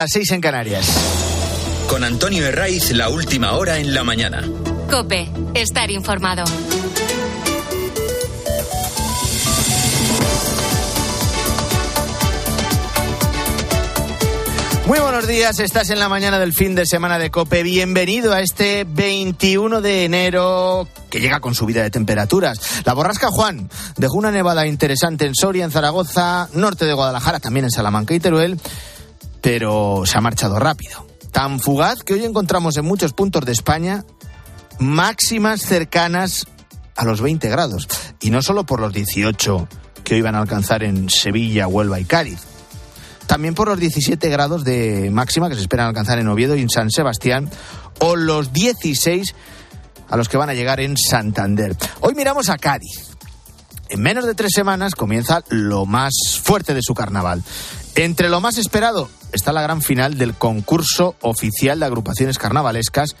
Las seis en Canarias. Con Antonio Herraiz, la última hora en la mañana. Cope, estar informado. Muy buenos días, estás en la mañana del fin de semana de Cope. Bienvenido a este 21 de enero que llega con subida de temperaturas. La borrasca Juan dejó una nevada interesante en Soria, en Zaragoza, norte de Guadalajara, también en Salamanca y Teruel, pero se ha marchado rápido. Tan fugaz que hoy encontramos en muchos puntos de España máximas cercanas a los 20 grados. Y no solo por los 18 que hoy van a alcanzar en Sevilla, Huelva y Cádiz también por los 17 grados de máxima que se esperan alcanzar en Oviedo y en San Sebastián, o los 16 a los que van a llegar en Santander. Hoy miramos a Cádiz. En menos de tres semanas comienza lo más fuerte de su carnaval. Entre lo más esperado está la gran final del concurso oficial de agrupaciones carnavalescas,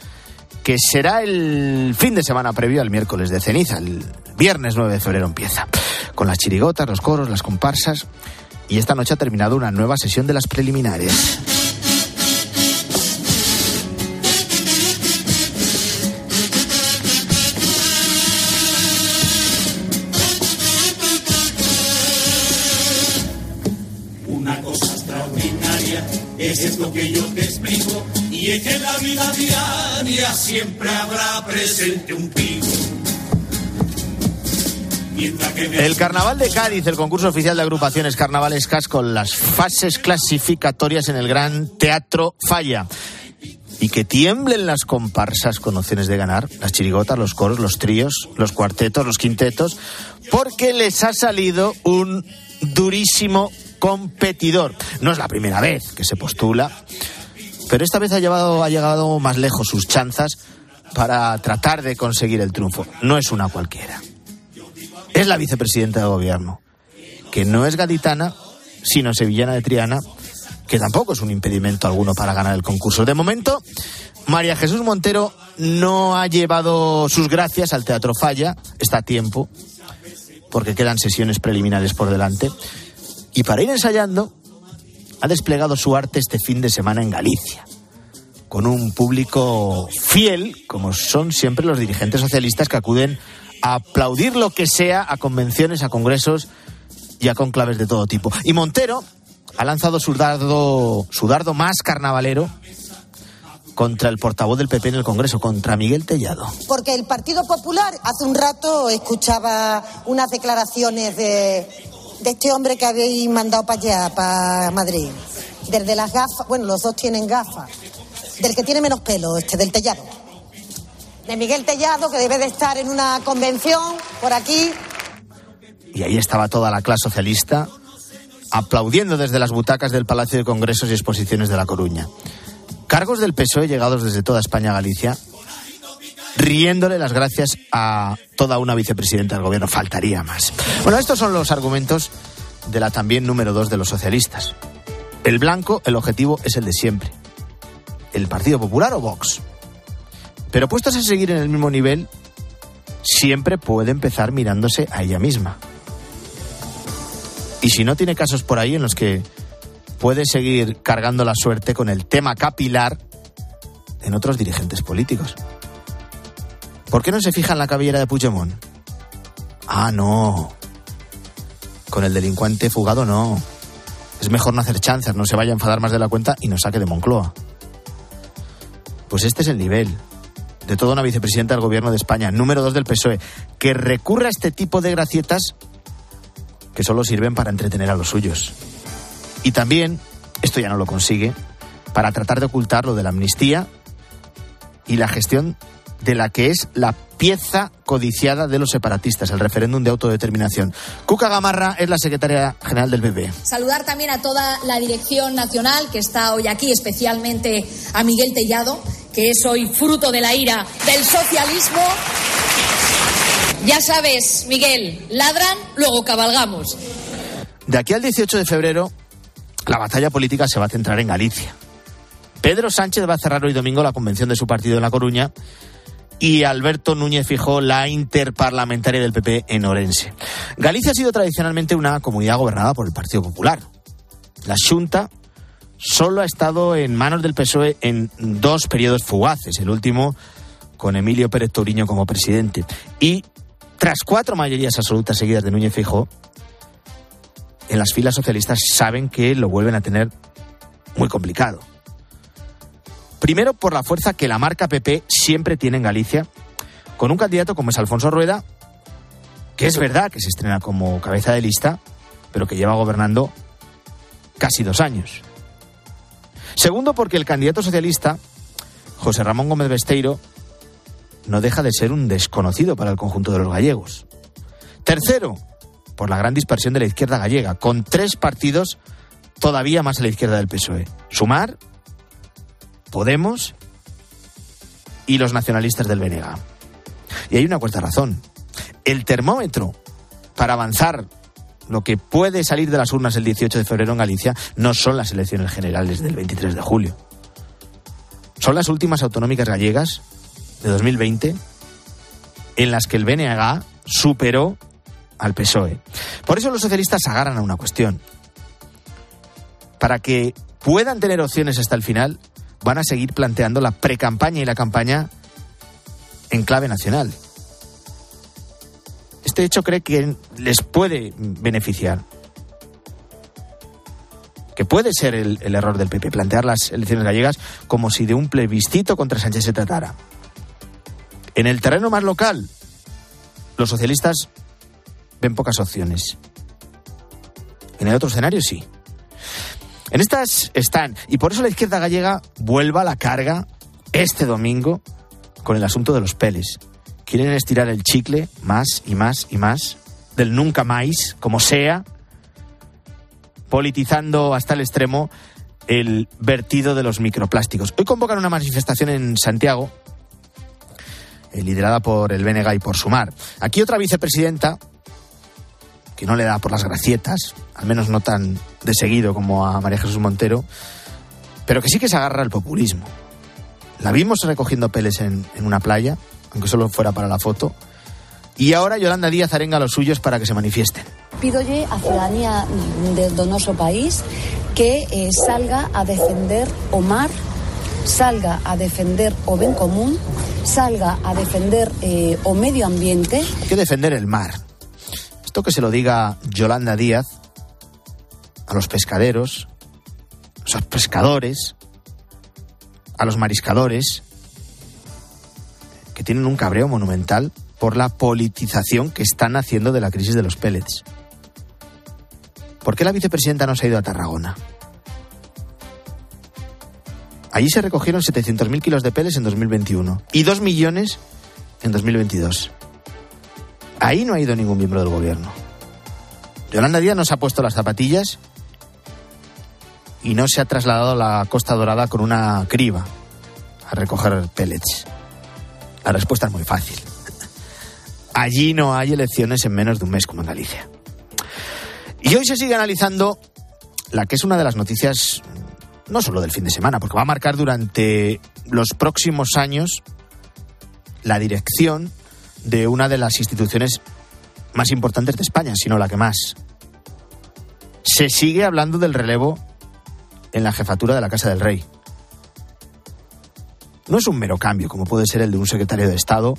que será el fin de semana previo al miércoles de ceniza. El viernes 9 de febrero empieza. Con las chirigotas, los coros, las comparsas y esta noche ha terminado una nueva sesión de las preliminares. Siempre habrá presente un pico. El Carnaval de Cádiz, el concurso oficial de agrupaciones carnavalescas con las fases clasificatorias en el Gran Teatro Falla. Y que tiemblen las comparsas con opciones de ganar, las chirigotas, los coros, los tríos, los cuartetos, los quintetos, porque les ha salido un durísimo competidor. No es la primera vez que se postula, pero esta vez ha, llevado, ha llegado más lejos sus chanzas para tratar de conseguir el triunfo. No es una cualquiera es la vicepresidenta de gobierno, que no es gaditana, sino sevillana de Triana, que tampoco es un impedimento alguno para ganar el concurso. De momento, María Jesús Montero no ha llevado sus gracias al Teatro Falla, está a tiempo, porque quedan sesiones preliminares por delante, y para ir ensayando, ha desplegado su arte este fin de semana en Galicia con un público fiel, como son siempre los dirigentes socialistas que acuden a aplaudir lo que sea a convenciones, a congresos y a conclaves de todo tipo. Y Montero ha lanzado su dardo, su dardo más carnavalero contra el portavoz del PP en el Congreso, contra Miguel Tellado. Porque el Partido Popular hace un rato escuchaba unas declaraciones de, de este hombre que habéis mandado para allá, para Madrid. Desde las gafas, bueno, los dos tienen gafas. Del que tiene menos pelo, este, del Tellado de Miguel Tellado, que debe de estar en una convención por aquí. Y ahí estaba toda la clase socialista aplaudiendo desde las butacas del Palacio de Congresos y Exposiciones de La Coruña. Cargos del PSOE llegados desde toda España a Galicia, riéndole las gracias a toda una vicepresidenta del gobierno. Faltaría más. Bueno, estos son los argumentos de la también número dos de los socialistas. El blanco, el objetivo es el de siempre. El Partido Popular o Vox. Pero puestos a seguir en el mismo nivel, siempre puede empezar mirándose a ella misma. Y si no tiene casos por ahí en los que puede seguir cargando la suerte con el tema capilar en otros dirigentes políticos. ¿Por qué no se fija en la cabellera de Puigdemont? Ah, no. Con el delincuente fugado no. Es mejor no hacer chanzas, no se vaya a enfadar más de la cuenta y nos saque de Moncloa. Pues este es el nivel de toda una vicepresidenta del gobierno de España, número dos del PSOE, que recurre a este tipo de gracietas que solo sirven para entretener a los suyos. Y también, esto ya no lo consigue, para tratar de ocultar lo de la amnistía y la gestión de la que es la pieza codiciada de los separatistas, el referéndum de autodeterminación. Cuca Gamarra es la secretaria general del PP. Saludar también a toda la dirección nacional que está hoy aquí, especialmente a Miguel Tellado, que es hoy fruto de la ira del socialismo. Ya sabes, Miguel, ladran, luego cabalgamos. De aquí al 18 de febrero, la batalla política se va a centrar en Galicia. Pedro Sánchez va a cerrar hoy domingo la convención de su partido en La Coruña y Alberto Núñez fijó la interparlamentaria del PP en Orense. Galicia ha sido tradicionalmente una comunidad gobernada por el Partido Popular. La Junta solo ha estado en manos del PSOE en dos periodos fugaces, el último con Emilio Pérez Touriño como presidente. Y tras cuatro mayorías absolutas seguidas de Núñez Feijóo, en las filas socialistas saben que lo vuelven a tener muy complicado. Primero por la fuerza que la marca PP siempre tiene en Galicia, con un candidato como es Alfonso Rueda, que es verdad que se estrena como cabeza de lista, pero que lleva gobernando casi dos años. Segundo, porque el candidato socialista, José Ramón Gómez Besteiro, no deja de ser un desconocido para el conjunto de los gallegos. Tercero, por la gran dispersión de la izquierda gallega, con tres partidos todavía más a la izquierda del PSOE. Sumar, Podemos y los nacionalistas del BNG. Y hay una cuarta razón. El termómetro para avanzar lo que puede salir de las urnas el 18 de febrero en Galicia no son las elecciones generales del 23 de julio. Son las últimas autonómicas gallegas de 2020 en las que el BNG superó al PSOE. Por eso los socialistas agarran a una cuestión. Para que puedan tener opciones hasta el final, van a seguir planteando la precampaña y la campaña en clave nacional. Este hecho cree que les puede beneficiar. Que puede ser el, el error del PP, plantear las elecciones gallegas como si de un plebiscito contra Sánchez se tratara. En el terreno más local, los socialistas ven pocas opciones. En el otro escenario sí. En estas están, y por eso la izquierda gallega vuelva a la carga este domingo con el asunto de los peles. Quieren estirar el chicle más y más y más, del nunca más, como sea, politizando hasta el extremo el vertido de los microplásticos. Hoy convocan una manifestación en Santiago, eh, liderada por el BNG y por Sumar. Aquí otra vicepresidenta, que no le da por las gracietas, al menos no tan de seguido como a María Jesús Montero, pero que sí que se agarra al populismo. La vimos recogiendo peles en, en una playa, aunque solo fuera para la foto, y ahora Yolanda Díaz arenga a los suyos para que se manifiesten. Pídolle a ciudadanía del donoso país que eh, salga a defender o mar, salga a defender o ben común, salga a defender eh, o medio ambiente. Hay que defender el mar. Esto que se lo diga Yolanda Díaz a los pescaderos, a los pescadores, a los mariscadores, que tienen un cabreo monumental por la politización que están haciendo de la crisis de los pellets. ¿Por qué la vicepresidenta no se ha ido a Tarragona? Allí se recogieron 700.000 kilos de pellets en 2021 y 2 millones en 2022. Ahí no ha ido ningún miembro del gobierno. Yolanda Díaz nos ha puesto las zapatillas y no se ha trasladado a la Costa Dorada con una criba a recoger pellets. La respuesta es muy fácil. Allí no hay elecciones en menos de un mes como en Galicia. Y hoy se sigue analizando la que es una de las noticias, no solo del fin de semana, porque va a marcar durante los próximos años la dirección de una de las instituciones más importantes de España, sino la que más. Se sigue hablando del relevo en la jefatura de la Casa del Rey. No es un mero cambio, como puede ser el de un secretario de Estado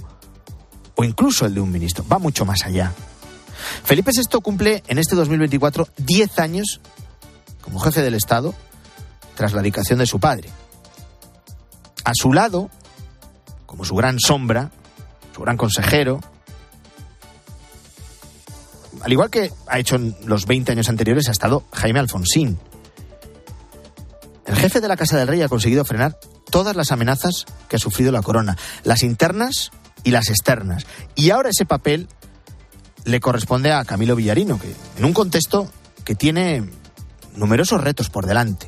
o incluso el de un ministro. Va mucho más allá. Felipe VI cumple en este 2024 10 años como jefe del Estado tras la dedicación de su padre. A su lado, como su gran sombra, su gran consejero, al igual que ha hecho en los 20 años anteriores, ha estado Jaime Alfonsín. El jefe de la Casa del Rey ha conseguido frenar todas las amenazas que ha sufrido la corona, las internas y las externas. Y ahora ese papel le corresponde a Camilo Villarino, que en un contexto que tiene numerosos retos por delante.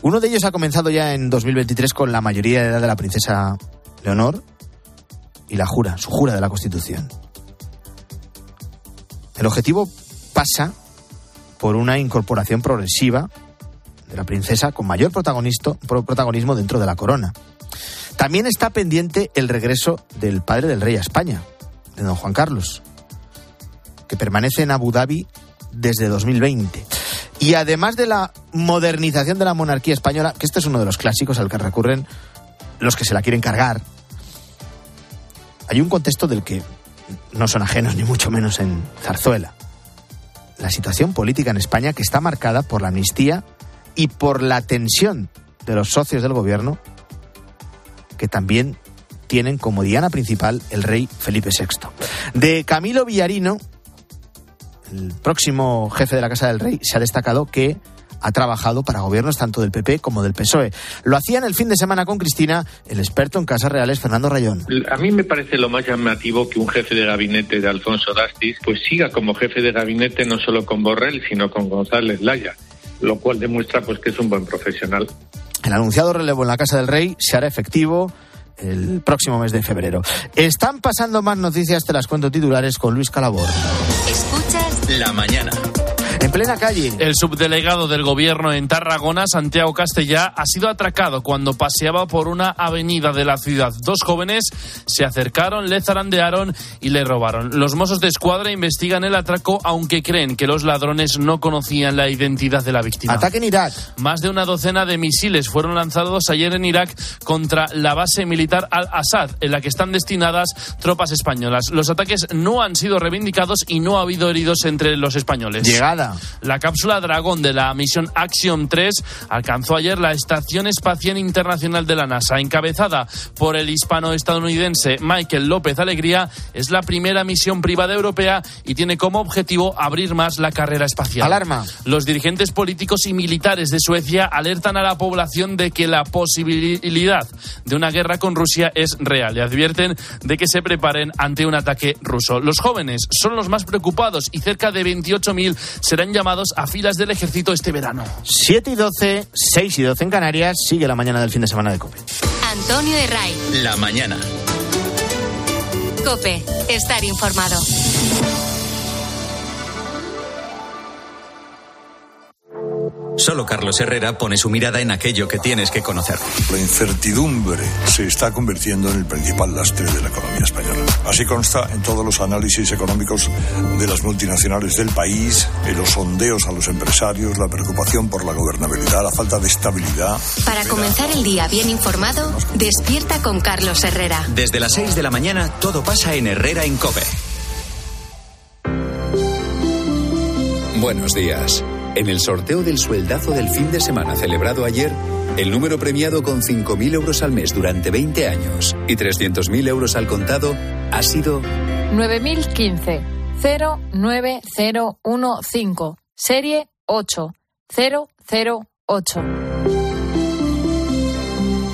Uno de ellos ha comenzado ya en 2023 con la mayoría de edad de la princesa Leonor y la jura, su jura de la Constitución. El objetivo pasa por una incorporación progresiva de la princesa con mayor protagonismo dentro de la corona. También está pendiente el regreso del padre del rey a España, de don Juan Carlos, que permanece en Abu Dhabi desde 2020. Y además de la modernización de la monarquía española, que este es uno de los clásicos al que recurren los que se la quieren cargar, hay un contexto del que no son ajenos ni mucho menos en Zarzuela. La situación política en España que está marcada por la amnistía y por la tensión de los socios del gobierno que también tienen como diana principal el rey Felipe VI. De Camilo Villarino, el próximo jefe de la Casa del Rey, se ha destacado que ha trabajado para gobiernos tanto del PP como del PSOE. Lo hacía en el fin de semana con Cristina, el experto en casas reales Fernando Rayón. A mí me parece lo más llamativo que un jefe de gabinete de Alfonso Dastis pues siga como jefe de gabinete no solo con Borrell, sino con González Laya, lo cual demuestra pues que es un buen profesional. El anunciado relevo en la Casa del Rey se hará efectivo el próximo mes de febrero. Están pasando más noticias, te las cuento titulares con Luis Calabor. Escuchas la mañana. En plena calle. El subdelegado del gobierno en Tarragona, Santiago Castellá, ha sido atracado cuando paseaba por una avenida de la ciudad. Dos jóvenes se acercaron, le zarandearon y le robaron. Los mozos de escuadra investigan el atraco, aunque creen que los ladrones no conocían la identidad de la víctima. Ataque en Irak. Más de una docena de misiles fueron lanzados ayer en Irak contra la base militar Al-Assad, en la que están destinadas tropas españolas. Los ataques no han sido reivindicados y no ha habido heridos entre los españoles. Llegada. La cápsula Dragón de la misión Axiom 3 alcanzó ayer la Estación Espacial Internacional de la NASA, encabezada por el hispano-estadounidense Michael López Alegría. Es la primera misión privada europea y tiene como objetivo abrir más la carrera espacial. Alarma. Los dirigentes políticos y militares de Suecia alertan a la población de que la posibilidad de una guerra con Rusia es real y advierten de que se preparen ante un ataque ruso. Los jóvenes son los más preocupados y cerca de 28.000 serán llamados a filas del ejército este verano. 7 y 12, 6 y 12 en Canarias, sigue la mañana del fin de semana de COPE. Antonio de Ray. La mañana. COPE. Estar informado. Solo Carlos Herrera pone su mirada en aquello que tienes que conocer. La incertidumbre se está convirtiendo en el principal lastre de la economía española. Así consta en todos los análisis económicos de las multinacionales del país, en los sondeos a los empresarios, la preocupación por la gobernabilidad, la falta de estabilidad. Para comenzar el día bien informado, despierta con Carlos Herrera. Desde las 6 de la mañana todo pasa en Herrera en Cope. Buenos días. En el sorteo del sueldazo del fin de semana celebrado ayer, el número premiado con 5.000 euros al mes durante 20 años y 300.000 euros al contado ha sido 9015 09015 serie 8008.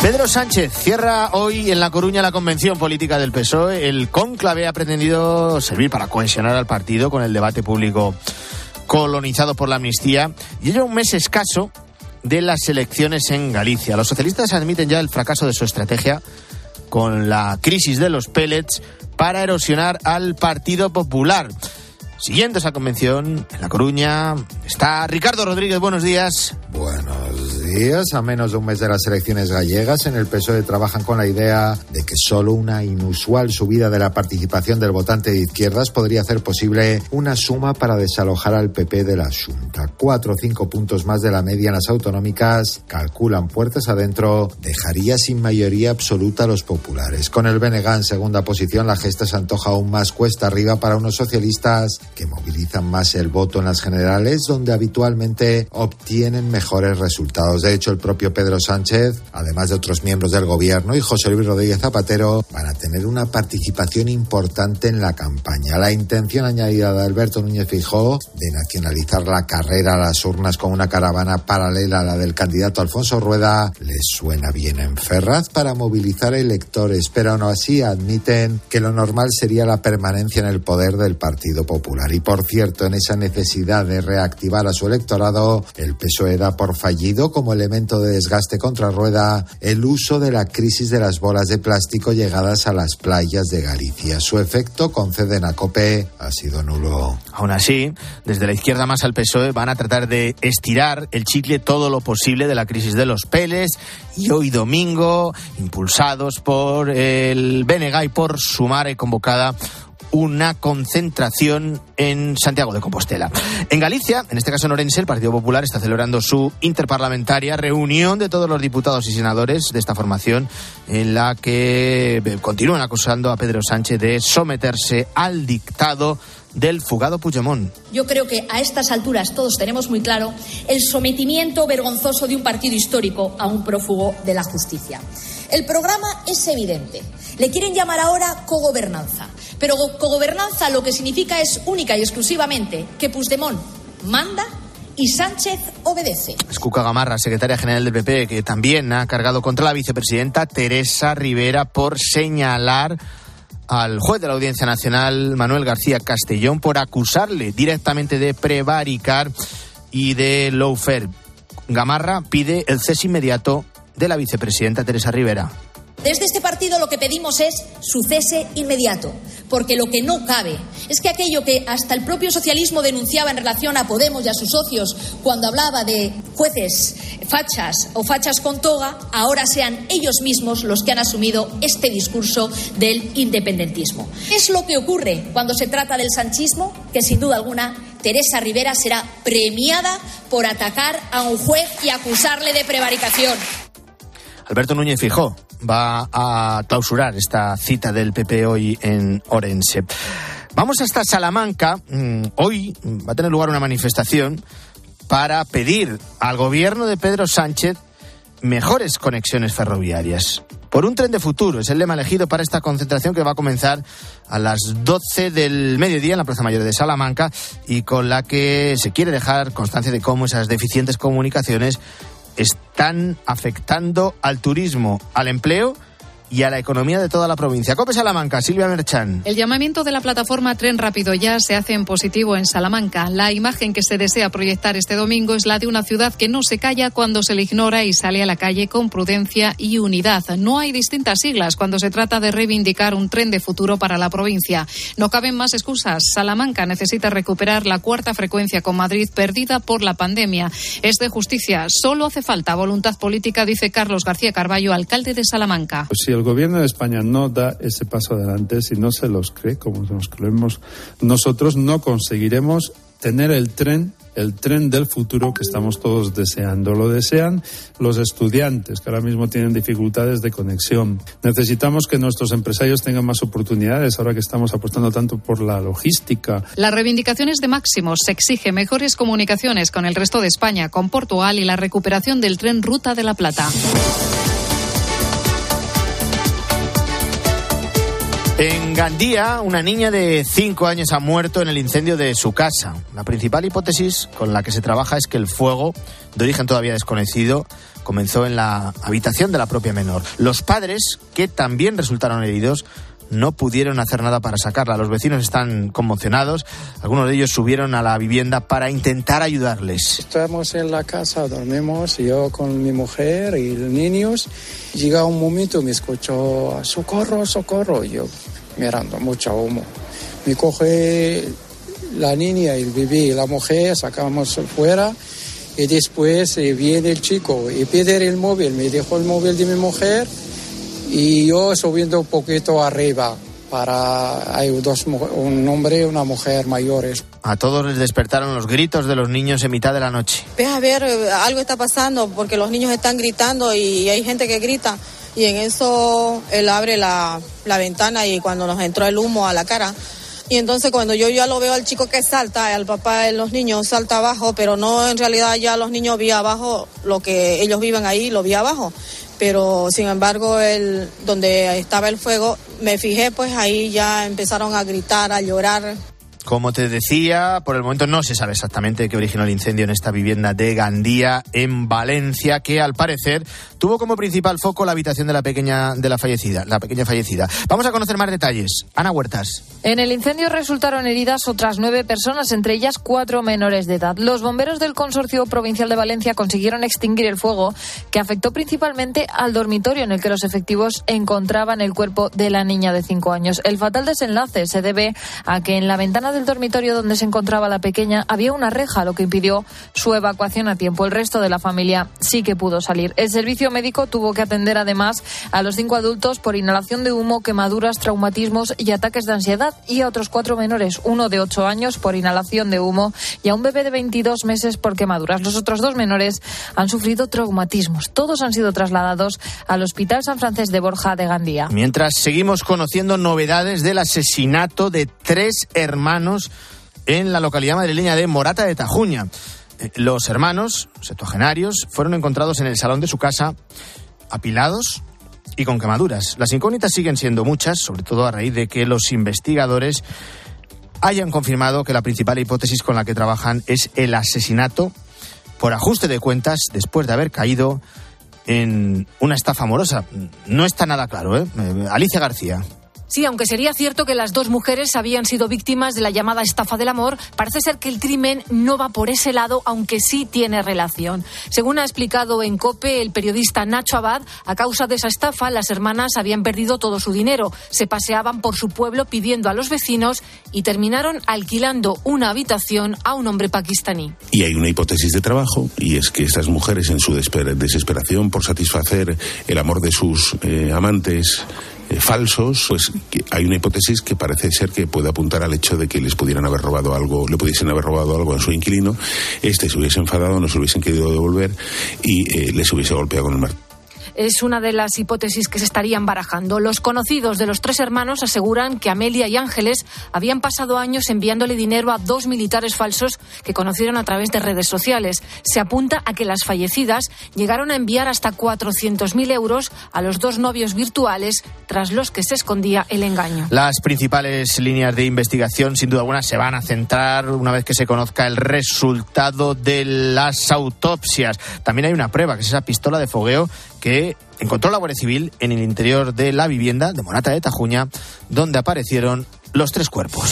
Pedro Sánchez cierra hoy en La Coruña la convención política del PSOE. El cónclave ha pretendido servir para cohesionar al partido con el debate público colonizado por la amnistía y ello un mes escaso de las elecciones en Galicia. Los socialistas admiten ya el fracaso de su estrategia con la crisis de los pellets para erosionar al Partido Popular. Siguiendo esa convención, en La Coruña está Ricardo Rodríguez. Buenos días. Buenos días. A menos de un mes de las elecciones gallegas, en el PSOE trabajan con la idea de que solo una inusual subida de la participación del votante de izquierdas podría hacer posible una suma para desalojar al PP de la Junta. Cuatro o cinco puntos más de la media en las autonómicas, calculan puertas adentro, dejaría sin mayoría absoluta a los populares. Con el BNG en segunda posición, la gesta se antoja aún más cuesta arriba para unos socialistas que movilizan más el voto en las generales, donde habitualmente obtienen mejores resultados diputados. De hecho, el propio Pedro Sánchez, además de otros miembros del gobierno, y José Luis Rodríguez Zapatero, van a tener una participación importante en la campaña. La intención añadida de Alberto Núñez Fijó de nacionalizar la carrera a las urnas con una caravana paralela a la del candidato Alfonso Rueda les suena bien en Ferraz para movilizar electores, pero aún así admiten que lo normal sería la permanencia en el poder del Partido Popular. Y por cierto, en esa necesidad de reactivar a su electorado, el PSOE da por fallido como elemento de desgaste contra Rueda el uso de la crisis de las bolas de plástico llegadas a las playas de Galicia. Su efecto, conceden a COPE, ha sido nulo. Aún así, desde la izquierda más al PSOE van a tratar de estirar el chicle todo lo posible de la crisis de los peles y hoy domingo, impulsados por el BNG y por Sumar, convocada una concentración en Santiago de Compostela. En Galicia, en este caso en Orense, el Partido Popular está celebrando su interparlamentaria reunión de todos los diputados y senadores de esta formación, en la que continúan acusando a Pedro Sánchez de someterse al dictado del fugado Puigdemont. Yo creo que a estas alturas todos tenemos muy claro el sometimiento vergonzoso de un partido histórico a un prófugo de la justicia. El programa es evidente. Le quieren llamar ahora cogobernanza. Pero cogobernanza lo que significa es única y exclusivamente que Puigdemont manda y Sánchez obedece. Es Cuca Gamarra, secretaria general del PP, que también ha cargado contra la vicepresidenta Teresa Rivera por señalar al juez de la Audiencia Nacional, Manuel García Castellón, por acusarle directamente de prevaricar y de lawfare. Gamarra pide el cese inmediato de la vicepresidenta Teresa Rivera. Desde este partido lo que pedimos es su cese inmediato, porque lo que no cabe es que aquello que hasta el propio socialismo denunciaba en relación a Podemos y a sus socios cuando hablaba de jueces fachas o fachas con toga, ahora sean ellos mismos los que han asumido este discurso del independentismo. ¿Qué es lo que ocurre cuando se trata del sanchismo? Que sin duda alguna Teresa Rivera será premiada por atacar a un juez y acusarle de prevaricación. Alberto Núñez Fijó va a clausurar esta cita del PP hoy en Orense. Vamos hasta Salamanca. Mm, hoy va a tener lugar una manifestación para pedir al gobierno de Pedro Sánchez mejores conexiones ferroviarias. Por un tren de futuro es el lema elegido para esta concentración que va a comenzar a las 12 del mediodía en la Plaza Mayor de Salamanca y con la que se quiere dejar constancia de cómo esas deficientes comunicaciones están afectando al turismo, al empleo y a la economía de toda la provincia. Cope Salamanca, Silvia Merchan. El llamamiento de la plataforma Tren Rápido Ya se hace en positivo en Salamanca. La imagen que se desea proyectar este domingo es la de una ciudad que no se calla cuando se le ignora y sale a la calle con prudencia y unidad. No hay distintas siglas cuando se trata de reivindicar un tren de futuro para la provincia. No caben más excusas. Salamanca necesita recuperar la cuarta frecuencia con Madrid perdida por la pandemia. Es de justicia. Solo hace falta voluntad política, dice Carlos García Carballo, alcalde de Salamanca. Pues sí, el gobierno de España no da ese paso adelante, si no se los cree, como nos creemos nosotros, no conseguiremos tener el tren el tren del futuro que estamos todos deseando. Lo desean los estudiantes, que ahora mismo tienen dificultades de conexión. Necesitamos que nuestros empresarios tengan más oportunidades, ahora que estamos apostando tanto por la logística. Las reivindicaciones de Máximos se exige mejores comunicaciones con el resto de España, con Portugal y la recuperación del tren Ruta de la Plata. En Gandía, una niña de 5 años ha muerto en el incendio de su casa. La principal hipótesis con la que se trabaja es que el fuego, de origen todavía desconocido, comenzó en la habitación de la propia menor. Los padres, que también resultaron heridos, no pudieron hacer nada para sacarla. Los vecinos están conmocionados. Algunos de ellos subieron a la vivienda para intentar ayudarles. Estamos en la casa, dormimos, yo con mi mujer y los niños. Llega un momento, me escucho, socorro, socorro. Yo mirando, mucho humo. Me coge la niña, el bebé y la mujer, sacamos fuera. Y después eh, viene el chico y pide el móvil. Me dejó el móvil de mi mujer y yo subiendo un poquito arriba para hay dos un hombre y una mujer mayores. A todos les despertaron los gritos de los niños en mitad de la noche. Ve a ver, eh, algo está pasando porque los niños están gritando y hay gente que grita. Y en eso él abre la, la ventana y cuando nos entró el humo a la cara, Y entonces cuando yo ya lo veo al chico que salta, al papá de los niños salta abajo, pero no en realidad ya los niños vi abajo, lo que ellos viven ahí, lo vi abajo. Pero sin embargo, el, donde estaba el fuego, me fijé, pues ahí ya empezaron a gritar, a llorar. Como te decía, por el momento no se sabe exactamente qué originó el incendio en esta vivienda de Gandía, en Valencia, que al parecer tuvo como principal foco la habitación de la pequeña de la fallecida, la pequeña fallecida. Vamos a conocer más detalles. Ana Huertas. En el incendio resultaron heridas otras nueve personas, entre ellas cuatro menores de edad. Los bomberos del Consorcio Provincial de Valencia consiguieron extinguir el fuego, que afectó principalmente al dormitorio en el que los efectivos encontraban el cuerpo de la niña de cinco años. El fatal desenlace se debe a que en la ventana del dormitorio donde se encontraba la pequeña había una reja, lo que impidió su evacuación a tiempo. El resto de la familia sí que pudo salir. El servicio médico tuvo que atender además a los cinco adultos por inhalación de humo, quemaduras, traumatismos y ataques de ansiedad y a otros cuatro menores, uno de ocho años por inhalación de humo y a un bebé de 22 meses por quemaduras. Los otros dos menores han sufrido traumatismos. Todos han sido trasladados al Hospital San Francés de Borja de Gandía. Mientras seguimos conociendo novedades del asesinato de tres hermanos en la localidad madrileña de Morata de Tajuña. Eh, los hermanos septuagenarios fueron encontrados en el salón de su casa apilados y con quemaduras. Las incógnitas siguen siendo muchas, sobre todo a raíz de que los investigadores hayan confirmado que la principal hipótesis con la que trabajan es el asesinato por ajuste de cuentas después de haber caído en una estafa amorosa. No está nada claro, ¿eh? eh Alicia García. Sí, aunque sería cierto que las dos mujeres habían sido víctimas de la llamada estafa del amor, parece ser que el crimen no va por ese lado, aunque sí tiene relación. Según ha explicado en COPE el periodista Nacho Abad, a causa de esa estafa, las hermanas habían perdido todo su dinero, se paseaban por su pueblo pidiendo a los vecinos y terminaron alquilando una habitación a un hombre pakistaní. Y hay una hipótesis de trabajo, y es que estas mujeres, en su desesperación por satisfacer el amor de sus eh, amantes, eh, falsos, pues hay una hipótesis que parece ser que puede apuntar al hecho de que les pudieran haber robado algo, le pudiesen haber robado algo a su inquilino, este se hubiese enfadado, no se hubiesen querido devolver y eh, les hubiese golpeado con el martillo es una de las hipótesis que se estarían barajando. Los conocidos de los tres hermanos aseguran que Amelia y Ángeles habían pasado años enviándole dinero a dos militares falsos que conocieron a través de redes sociales. Se apunta a que las fallecidas llegaron a enviar hasta 400.000 euros a los dos novios virtuales tras los que se escondía el engaño. Las principales líneas de investigación, sin duda alguna, se van a centrar una vez que se conozca el resultado de las autopsias. También hay una prueba, que es esa pistola de fogueo que encontró la Guardia Civil en el interior de la vivienda de Monata de Tajuña, donde aparecieron los tres cuerpos.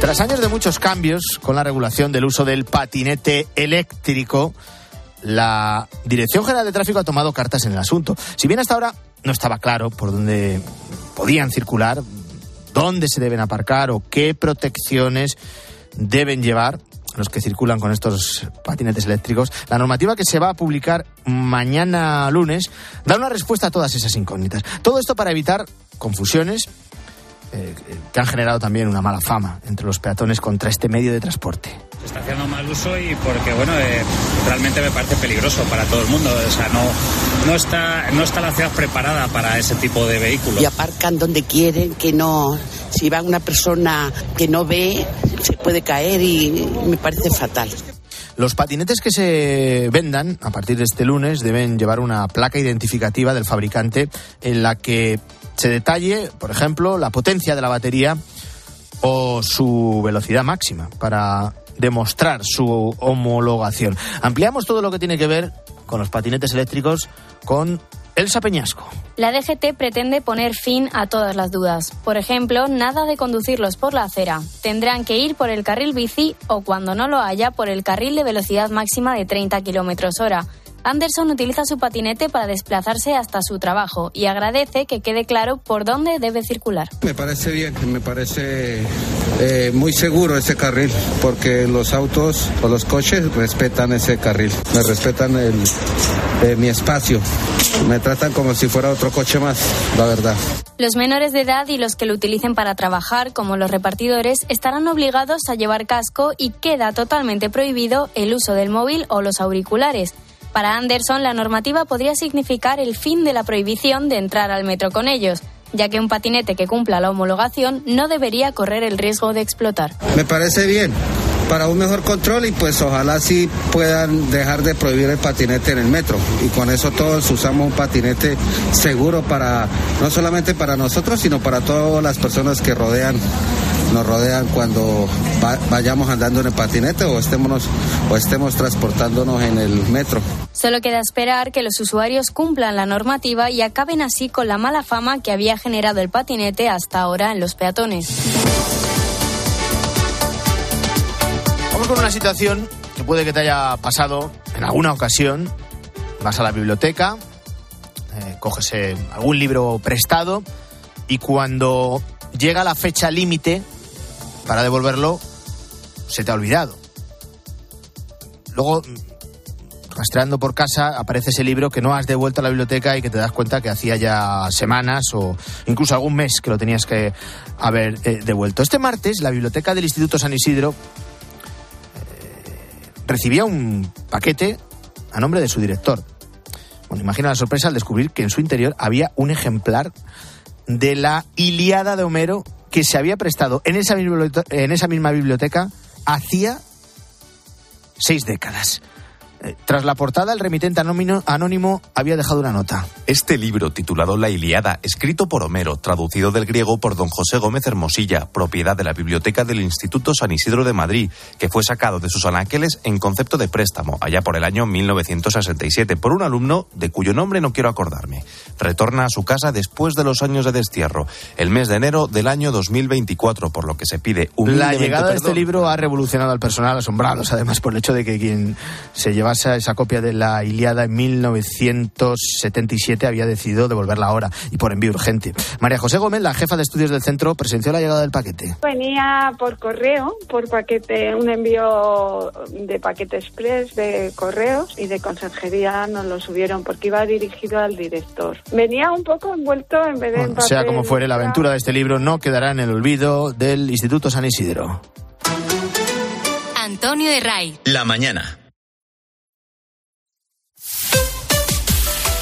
Tras años de muchos cambios con la regulación del uso del patinete eléctrico, la Dirección General de Tráfico ha tomado cartas en el asunto. Si bien hasta ahora no estaba claro por dónde podían circular, dónde se deben aparcar o qué protecciones deben llevar, los que circulan con estos patinetes eléctricos. La normativa que se va a publicar mañana lunes da una respuesta a todas esas incógnitas. Todo esto para evitar confusiones eh, que han generado también una mala fama entre los peatones contra este medio de transporte. Se está haciendo mal uso y porque, bueno, eh, realmente me parece peligroso para todo el mundo. O sea, no, no, está, no está la ciudad preparada para ese tipo de vehículos. Y aparcan donde quieren, que no, si va una persona que no ve, se puede caer y me parece fatal. Los patinetes que se vendan a partir de este lunes deben llevar una placa identificativa del fabricante en la que se detalle, por ejemplo, la potencia de la batería o su velocidad máxima para demostrar su homologación. Ampliamos todo lo que tiene que ver con los patinetes eléctricos con Elsa Peñasco. La DGT pretende poner fin a todas las dudas. Por ejemplo, nada de conducirlos por la acera. Tendrán que ir por el carril bici o, cuando no lo haya, por el carril de velocidad máxima de 30 kilómetros hora. Anderson utiliza su patinete para desplazarse hasta su trabajo y agradece que quede claro por dónde debe circular. Me parece bien, me parece eh, muy seguro ese carril porque los autos o los coches respetan ese carril, me respetan el, eh, mi espacio, me tratan como si fuera otro coche más, la verdad. Los menores de edad y los que lo utilicen para trabajar, como los repartidores, estarán obligados a llevar casco y queda totalmente prohibido el uso del móvil o los auriculares. Para Anderson, la normativa podría significar el fin de la prohibición de entrar al metro con ellos, ya que un patinete que cumpla la homologación no debería correr el riesgo de explotar. Me parece bien para un mejor control y pues ojalá sí puedan dejar de prohibir el patinete en el metro y con eso todos usamos un patinete seguro para no solamente para nosotros sino para todas las personas que rodean nos rodean cuando vayamos andando en el patinete o estemos, o estemos transportándonos en el metro. Solo queda esperar que los usuarios cumplan la normativa y acaben así con la mala fama que había generado el patinete hasta ahora en los peatones. Vamos con una situación que puede que te haya pasado en alguna ocasión. Vas a la biblioteca, eh, coges eh, algún libro prestado y cuando llega la fecha límite para devolverlo, se te ha olvidado. Luego, rastreando por casa, aparece ese libro que no has devuelto a la biblioteca y que te das cuenta que hacía ya semanas o incluso algún mes que lo tenías que haber eh, devuelto. Este martes, la biblioteca del Instituto San Isidro eh, recibía un paquete a nombre de su director. Bueno, imagina la sorpresa al descubrir que en su interior había un ejemplar de la Iliada de Homero que se había prestado en esa misma, biblioteca hacía seis décadas. Eh, tras la portada, el remitente anónimo, había dejado una nota. Este libro, titulado La Iliada, escrito por Homero, traducido del griego por don José Gómez Hermosilla, propiedad de la Biblioteca del Instituto San Isidro de Madrid, que fue sacado de sus anaqueles en concepto de préstamo, allá por el año 1967, por un alumno de cuyo nombre no quiero acordarme. Retorna a su casa después de los años de destierro, el mes de enero del año 2024, por lo que se pide un La llegada de este libro ha revolucionado al personal, asombrados además por el hecho de que quien se lleva esa copia de la Iliada en 1977 había decidido devolverla ahora y por envío urgente. María José Gómez, la jefa de estudios del centro, presenció la llegada del paquete. Venía por correo, por paquete, un envío de paquete express de correos y de conserjería nos lo subieron porque iba dirigido al director. Venía un poco envuelto en vez de Sea como fuere, la aventura de este libro no quedará en el olvido del Instituto San Isidro. Antonio de Ray. La mañana.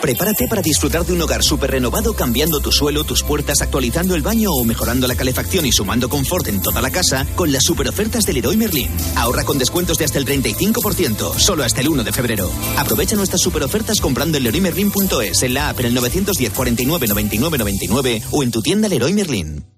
Prepárate para disfrutar de un hogar súper renovado cambiando tu suelo, tus puertas, actualizando el baño o mejorando la calefacción y sumando confort en toda la casa con las super ofertas del Leroy Merlin. Ahorra con descuentos de hasta el 35%, solo hasta el 1 de febrero. Aprovecha nuestras super ofertas comprando en leroymerlin.es, en la app en el 910 49 99 99 o en tu tienda Leroy Merlin.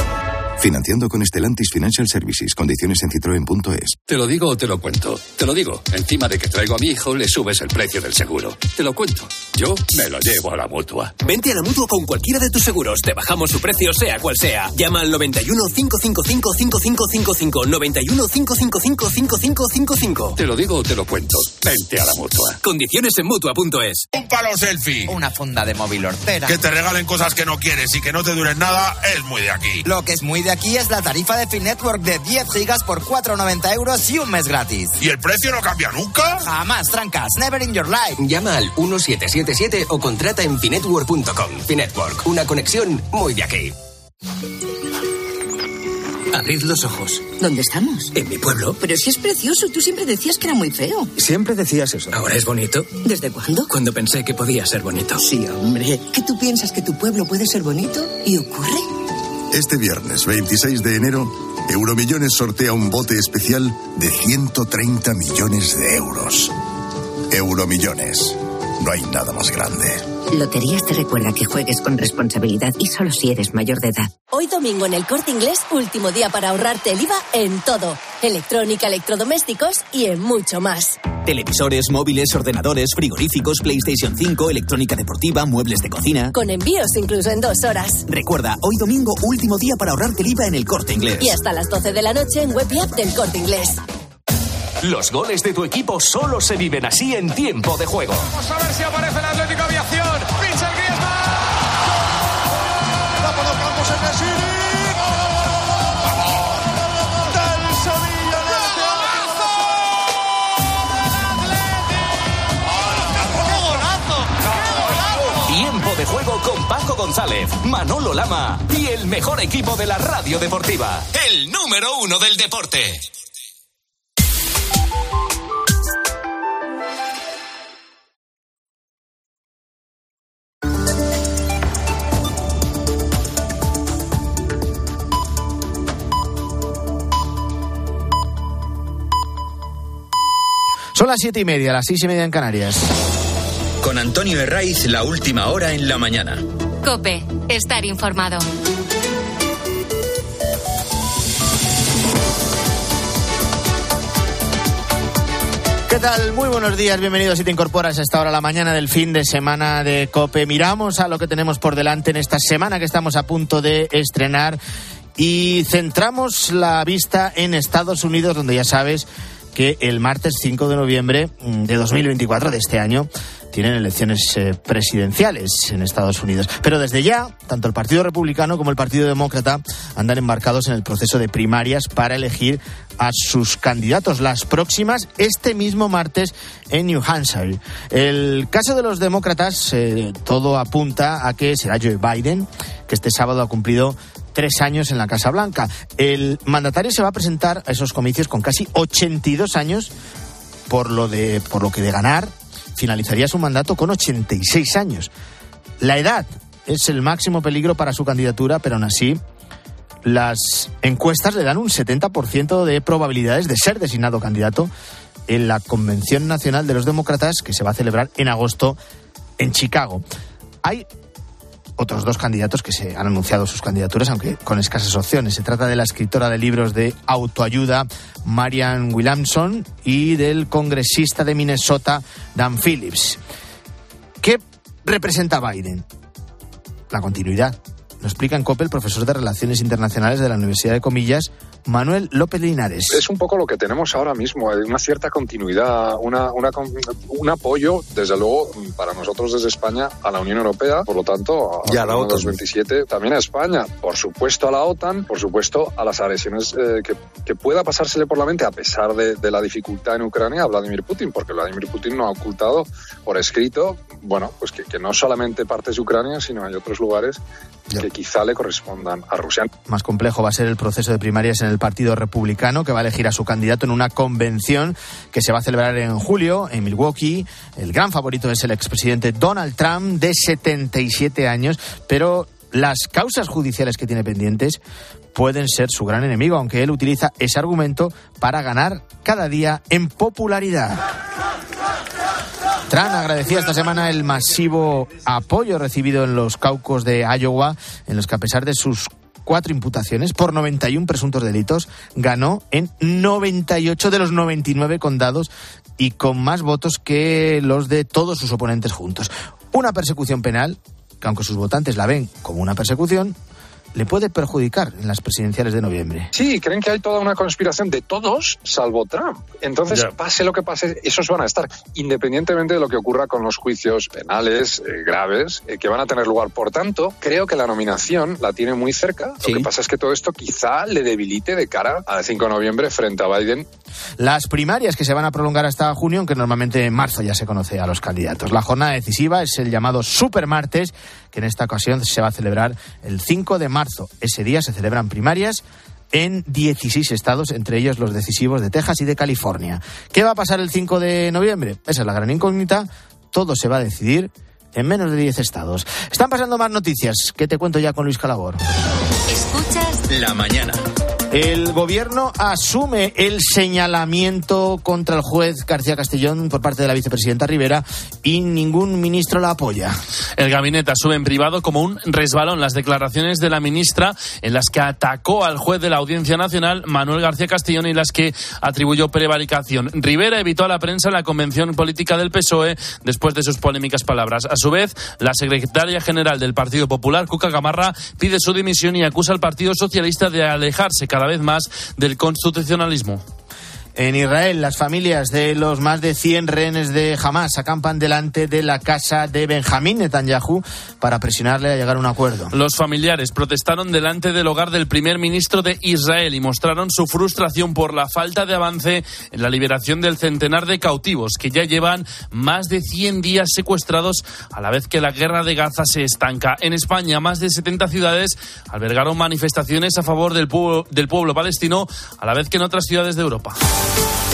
Financiando con Estelantis Financial Services. Condiciones en citroen.es. Te lo digo o te lo cuento. Te lo digo. Encima de que traigo a mi hijo, le subes el precio del seguro. Te lo cuento. Yo me lo llevo a la mutua. Vente a la mutua con cualquiera de tus seguros. Te bajamos su precio, sea cual sea. Llama al 91 555 5555. 91 555 5555. Te lo digo o te lo cuento. Vente a la mutua. Condiciones en mutua.es. Un palo selfie. Una funda de móvil hortera. Que te regalen cosas que no quieres y que no te duren nada es muy de aquí. Lo que es muy de aquí es la tarifa de Finetwork de 10 gigas por 4,90 euros y un mes gratis. ¿Y el precio no cambia nunca? Jamás, trancas. Never in your life. Llama al 1777 o contrata en finetwork.com. Finetwork, una conexión muy de aquí. Abrid los ojos. ¿Dónde estamos? En mi pueblo. Pero si es precioso, tú siempre decías que era muy feo. Siempre decías eso. Ahora es bonito. ¿Desde cuándo? Cuando pensé que podía ser bonito. Sí, hombre. ¿Que tú piensas que tu pueblo puede ser bonito? ¿Y ocurre? Este viernes 26 de enero, Euromillones sortea un bote especial de 130 millones de euros. Euromillones. No hay nada más grande. Loterías te recuerda que juegues con responsabilidad y solo si eres mayor de edad. Hoy domingo en el Corte Inglés, último día para ahorrarte el IVA en todo. Electrónica, electrodomésticos y en mucho más. Televisores, móviles, ordenadores, frigoríficos, PlayStation 5, electrónica deportiva, muebles de cocina. Con envíos incluso en dos horas. Recuerda, hoy domingo, último día para ahorrarte el IVA en el Corte Inglés. Y hasta las 12 de la noche en web y app del Corte Inglés. Los goles de tu equipo solo se viven así en tiempo de juego. Vamos a ver si aparece el Paco González, Manolo Lama y el mejor equipo de la radio deportiva. El número uno del deporte. Son las siete y media, las seis y media en Canarias. Con Antonio Herraiz, la última hora en la mañana. Cope, estar informado. ¿Qué tal? Muy buenos días, bienvenidos si te incorporas a esta hora, la mañana del fin de semana de COPE. Miramos a lo que tenemos por delante en esta semana que estamos a punto de estrenar y centramos la vista en Estados Unidos, donde ya sabes que el martes 5 de noviembre de 2024 de este año tienen elecciones eh, presidenciales en Estados Unidos. Pero desde ya, tanto el Partido Republicano como el Partido Demócrata andan embarcados en el proceso de primarias para elegir a sus candidatos, las próximas este mismo martes en New Hampshire. El caso de los demócratas, eh, todo apunta a que será Joe Biden, que este sábado ha cumplido tres años en la Casa Blanca. El mandatario se va a presentar a esos comicios con casi 82 años por lo de por lo que de ganar finalizaría su mandato con 86 años. La edad es el máximo peligro para su candidatura, pero aún así las encuestas le dan un 70% de probabilidades de ser designado candidato en la Convención Nacional de los Demócratas que se va a celebrar en agosto en Chicago. Hay otros dos candidatos que se han anunciado sus candidaturas, aunque con escasas opciones. Se trata de la escritora de libros de autoayuda, Marian Williamson, y del congresista de Minnesota, Dan Phillips. ¿Qué representa Biden? La continuidad. Lo explica en COPE el profesor de Relaciones Internacionales de la Universidad de Comillas, Manuel López Linares. Es un poco lo que tenemos ahora mismo, una cierta continuidad, una, una, un apoyo, desde luego, para nosotros desde España a la Unión Europea, por lo tanto, a, y a la OTAN. 27, también a España, por supuesto a la OTAN, por supuesto a las agresiones eh, que, que, pueda pasársele por la mente, a pesar de, de, la dificultad en Ucrania, a Vladimir Putin, porque Vladimir Putin no ha ocultado por escrito, bueno, pues que, que no solamente partes de Ucrania, sino hay otros lugares ya. que quizá le correspondan a Rusia. Más complejo va a ser el proceso de primarias en el Partido Republicano, que va a elegir a su candidato en una convención que se va a celebrar en julio en Milwaukee. El gran favorito es el expresidente Donald Trump, de 77 años, pero las causas judiciales que tiene pendientes pueden ser su gran enemigo, aunque él utiliza ese argumento para ganar cada día en popularidad. Trump agradecía esta semana el masivo apoyo recibido en los caucos de Iowa, en los que a pesar de sus cuatro imputaciones por 91 presuntos delitos, ganó en 98 de los 99 condados y con más votos que los de todos sus oponentes juntos. Una persecución penal que aunque sus votantes la ven como una persecución, le puede perjudicar en las presidenciales de noviembre. Sí, creen que hay toda una conspiración de todos salvo Trump. Entonces, yeah. pase lo que pase, esos van a estar, independientemente de lo que ocurra con los juicios penales eh, graves eh, que van a tener lugar. Por tanto, creo que la nominación la tiene muy cerca. Sí. Lo que pasa es que todo esto quizá le debilite de cara al 5 de noviembre frente a Biden. Las primarias que se van a prolongar hasta junio, aunque normalmente en marzo ya se conoce a los candidatos. La jornada decisiva es el llamado Supermartes, que en esta ocasión se va a celebrar el 5 de marzo. Ese día se celebran primarias en 16 estados, entre ellos los decisivos de Texas y de California. ¿Qué va a pasar el 5 de noviembre? Esa es la gran incógnita. Todo se va a decidir en menos de 10 estados. Están pasando más noticias que te cuento ya con Luis Calabor. Escuchas la mañana. El gobierno asume el señalamiento contra el juez García Castellón por parte de la vicepresidenta Rivera y ningún ministro la apoya. El gabinete asume en privado como un resbalón las declaraciones de la ministra en las que atacó al juez de la Audiencia Nacional, Manuel García Castellón, y las que atribuyó prevaricación. Rivera evitó a la prensa en la convención política del PSOE después de sus polémicas palabras. A su vez, la secretaria general del Partido Popular, Cuca Gamarra, pide su dimisión y acusa al Partido Socialista de alejarse cada vez más del constitucionalismo. En Israel, las familias de los más de 100 rehenes de Hamas acampan delante de la casa de Benjamín Netanyahu para presionarle a llegar a un acuerdo. Los familiares protestaron delante del hogar del primer ministro de Israel y mostraron su frustración por la falta de avance en la liberación del centenar de cautivos que ya llevan más de 100 días secuestrados a la vez que la guerra de Gaza se estanca. En España, más de 70 ciudades albergaron manifestaciones a favor del pueblo, del pueblo palestino a la vez que en otras ciudades de Europa.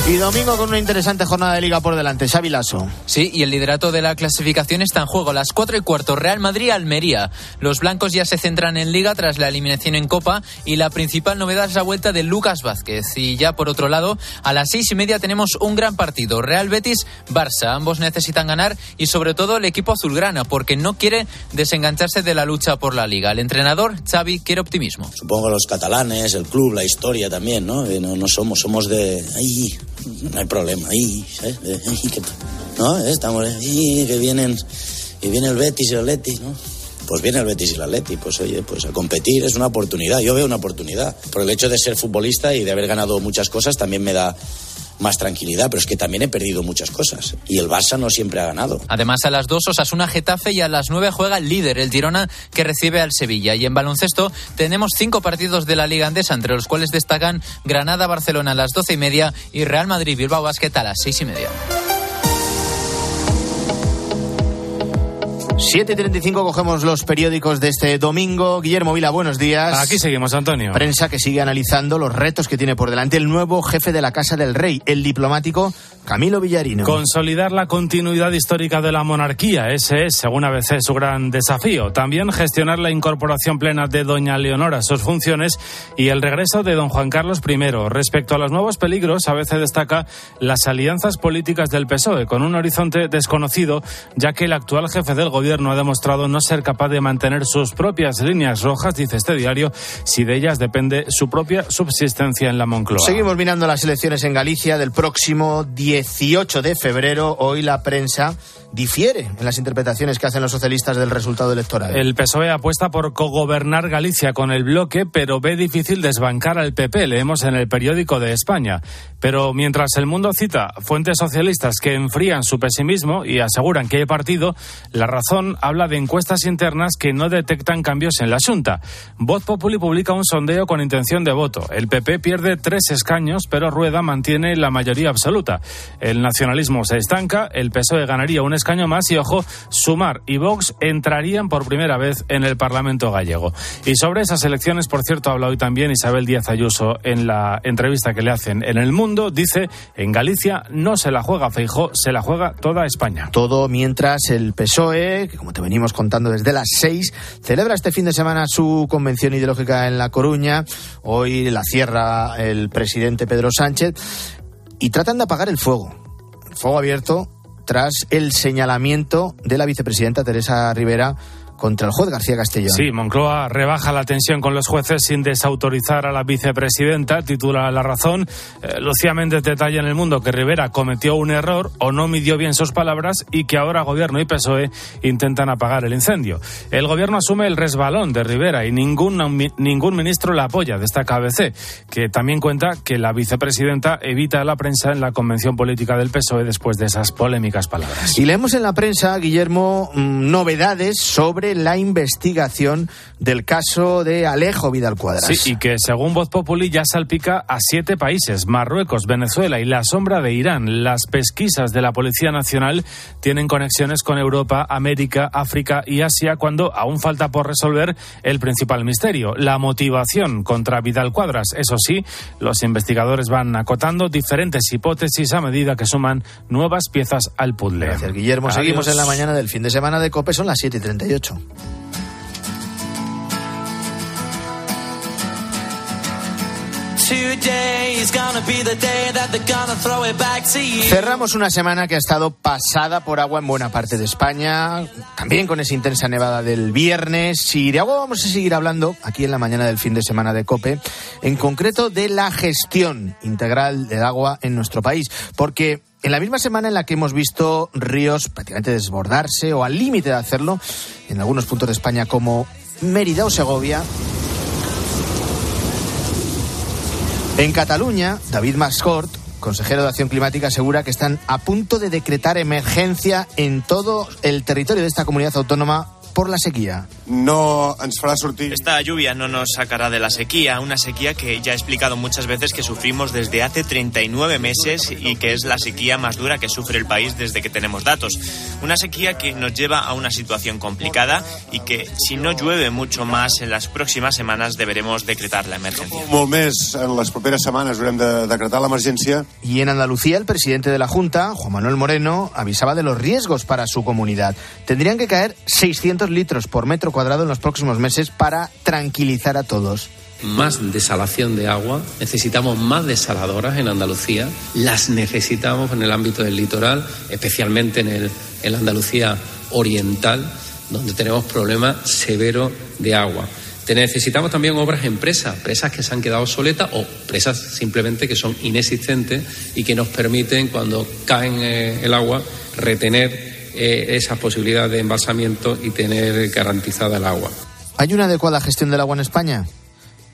Y domingo con una interesante jornada de liga por delante. Xavi Lasso. Sí, y el liderato de la clasificación está en juego. Las 4 y cuarto, Real Madrid-Almería. Los blancos ya se centran en liga tras la eliminación en Copa y la principal novedad es la vuelta de Lucas Vázquez. Y ya por otro lado, a las seis y media tenemos un gran partido. Real Betis-Barça. Ambos necesitan ganar y sobre todo el equipo azulgrana porque no quiere desengancharse de la lucha por la liga. El entrenador, Xavi, quiere optimismo. Supongo los catalanes, el club, la historia también, ¿no? No, no somos, somos de... No hay problema. Ahí, ¿eh? que, ¿no? Estamos ahí, que vienen, que viene el Betis y el Atleti, ¿no? Pues viene el Betis y el Atleti, pues oye, pues a competir es una oportunidad. Yo veo una oportunidad. Por el hecho de ser futbolista y de haber ganado muchas cosas también me da más tranquilidad, pero es que también he perdido muchas cosas. Y el Barça no siempre ha ganado. Además, a las dos Osasuna Getafe y a las nueve juega el líder, el Girona, que recibe al Sevilla. Y en baloncesto tenemos cinco partidos de la Liga Andesa, entre los cuales destacan Granada-Barcelona a las doce y media y Real Madrid-Bilbao Basket a las seis y media. 7.35 cogemos los periódicos de este domingo. Guillermo Vila, buenos días. Aquí seguimos, Antonio. Prensa que sigue analizando los retos que tiene por delante el nuevo jefe de la Casa del Rey, el diplomático Camilo Villarino. Consolidar la continuidad histórica de la monarquía, ese es, según ABC, su gran desafío. También gestionar la incorporación plena de doña Leonora a sus funciones y el regreso de don Juan Carlos I. Respecto a los nuevos peligros, ABC destaca las alianzas políticas del PSOE, con un horizonte desconocido, ya que el actual jefe del gobierno ha demostrado no ser capaz de mantener sus propias líneas rojas, dice este diario, si de ellas depende su propia subsistencia en la Moncloa. Seguimos mirando las elecciones en Galicia del próximo 18 de febrero. Hoy la prensa difiere en las interpretaciones que hacen los socialistas del resultado electoral. El PSOE apuesta por cogobernar Galicia con el bloque, pero ve difícil desbancar al PP, leemos en el periódico de España. Pero mientras el mundo cita fuentes socialistas que enfrían su pesimismo y aseguran que hay partido, la razón habla de encuestas internas que no detectan cambios en la Junta. Voz Populi publica un sondeo con intención de voto. El PP pierde tres escaños, pero Rueda mantiene la mayoría absoluta. El nacionalismo se estanca, el PSOE ganaría un escaño más y, ojo, Sumar y Vox entrarían por primera vez en el Parlamento gallego. Y sobre esas elecciones, por cierto, habla hoy también Isabel Díaz Ayuso en la entrevista que le hacen en El Mundo. Dice, en Galicia no se la juega Feijó, se la juega toda España. Todo mientras el PSOE, que como te venimos contando desde las seis, celebra este fin de semana su convención ideológica en La Coruña. Hoy la cierra el presidente Pedro Sánchez y tratan de apagar el fuego. Fuego abierto tras el señalamiento de la vicepresidenta Teresa Rivera contra el juez García Castellón. Sí, Moncloa rebaja la tensión con los jueces sin desautorizar a la vicepresidenta, titula La Razón. Eh, Lucía Méndez detalla en El Mundo que Rivera cometió un error o no midió bien sus palabras y que ahora Gobierno y PSOE intentan apagar el incendio. El Gobierno asume el resbalón de Rivera y ningún, ningún ministro la apoya, destaca ABC, que también cuenta que la vicepresidenta evita a la prensa en la convención política del PSOE después de esas polémicas palabras. Y leemos en la prensa, Guillermo, mm, novedades sobre la investigación del caso de Alejo Vidal Cuadras. Sí, y que según Voz Populi ya salpica a siete países, Marruecos, Venezuela y la sombra de Irán. Las pesquisas de la Policía Nacional tienen conexiones con Europa, América, África y Asia cuando aún falta por resolver el principal misterio, la motivación contra Vidal Cuadras. Eso sí, los investigadores van acotando diferentes hipótesis a medida que suman nuevas piezas al puzzle. Gracias, Guillermo. Adiós. Seguimos en la mañana del fin de semana de COPE, son las 7 y 38. Cerramos una semana que ha estado pasada por agua en buena parte de España, también con esa intensa nevada del viernes. Y de agua vamos a seguir hablando aquí en la mañana del fin de semana de COPE, en concreto de la gestión integral del agua en nuestro país. Porque en la misma semana en la que hemos visto ríos prácticamente desbordarse o al límite de hacerlo en algunos puntos de España como Mérida o Segovia, en Cataluña, David Mascort consejero de Acción Climática, asegura que están a punto de decretar emergencia en todo el territorio de esta comunidad autónoma por la sequía. No ens farà sortir... Esta lluvia no nos sacará de la sequía, una sequía que ya he explicado muchas veces que sufrimos desde hace 39 meses y que es la sequía más dura que sufre el país desde que tenemos datos. Una sequía que nos lleva a una situación complicada y que si no llueve mucho más en las próximas semanas deberemos decretar la emergencia. Molt més en les properes setmanes haurem de decretar l'emergència. Y en Andalucía, el presidente de la Junta, Juan Manuel Moreno, avisaba de los riesgos para su comunidad. Tendrían que caer 600 litros por metro cuadrado en los próximos meses para tranquilizar a todos. más desalación de agua, necesitamos más desaladoras en Andalucía, las necesitamos en el ámbito del litoral, especialmente en, el, en la Andalucía oriental, donde tenemos problemas severos de agua. Necesitamos también obras en presas, presas que se han quedado soletas o presas simplemente que son inexistentes y que nos permiten, cuando caen eh, el agua, retener eh, esa posibilidad de embalsamiento y tener garantizada el agua. ¿Hay una adecuada gestión del agua en España?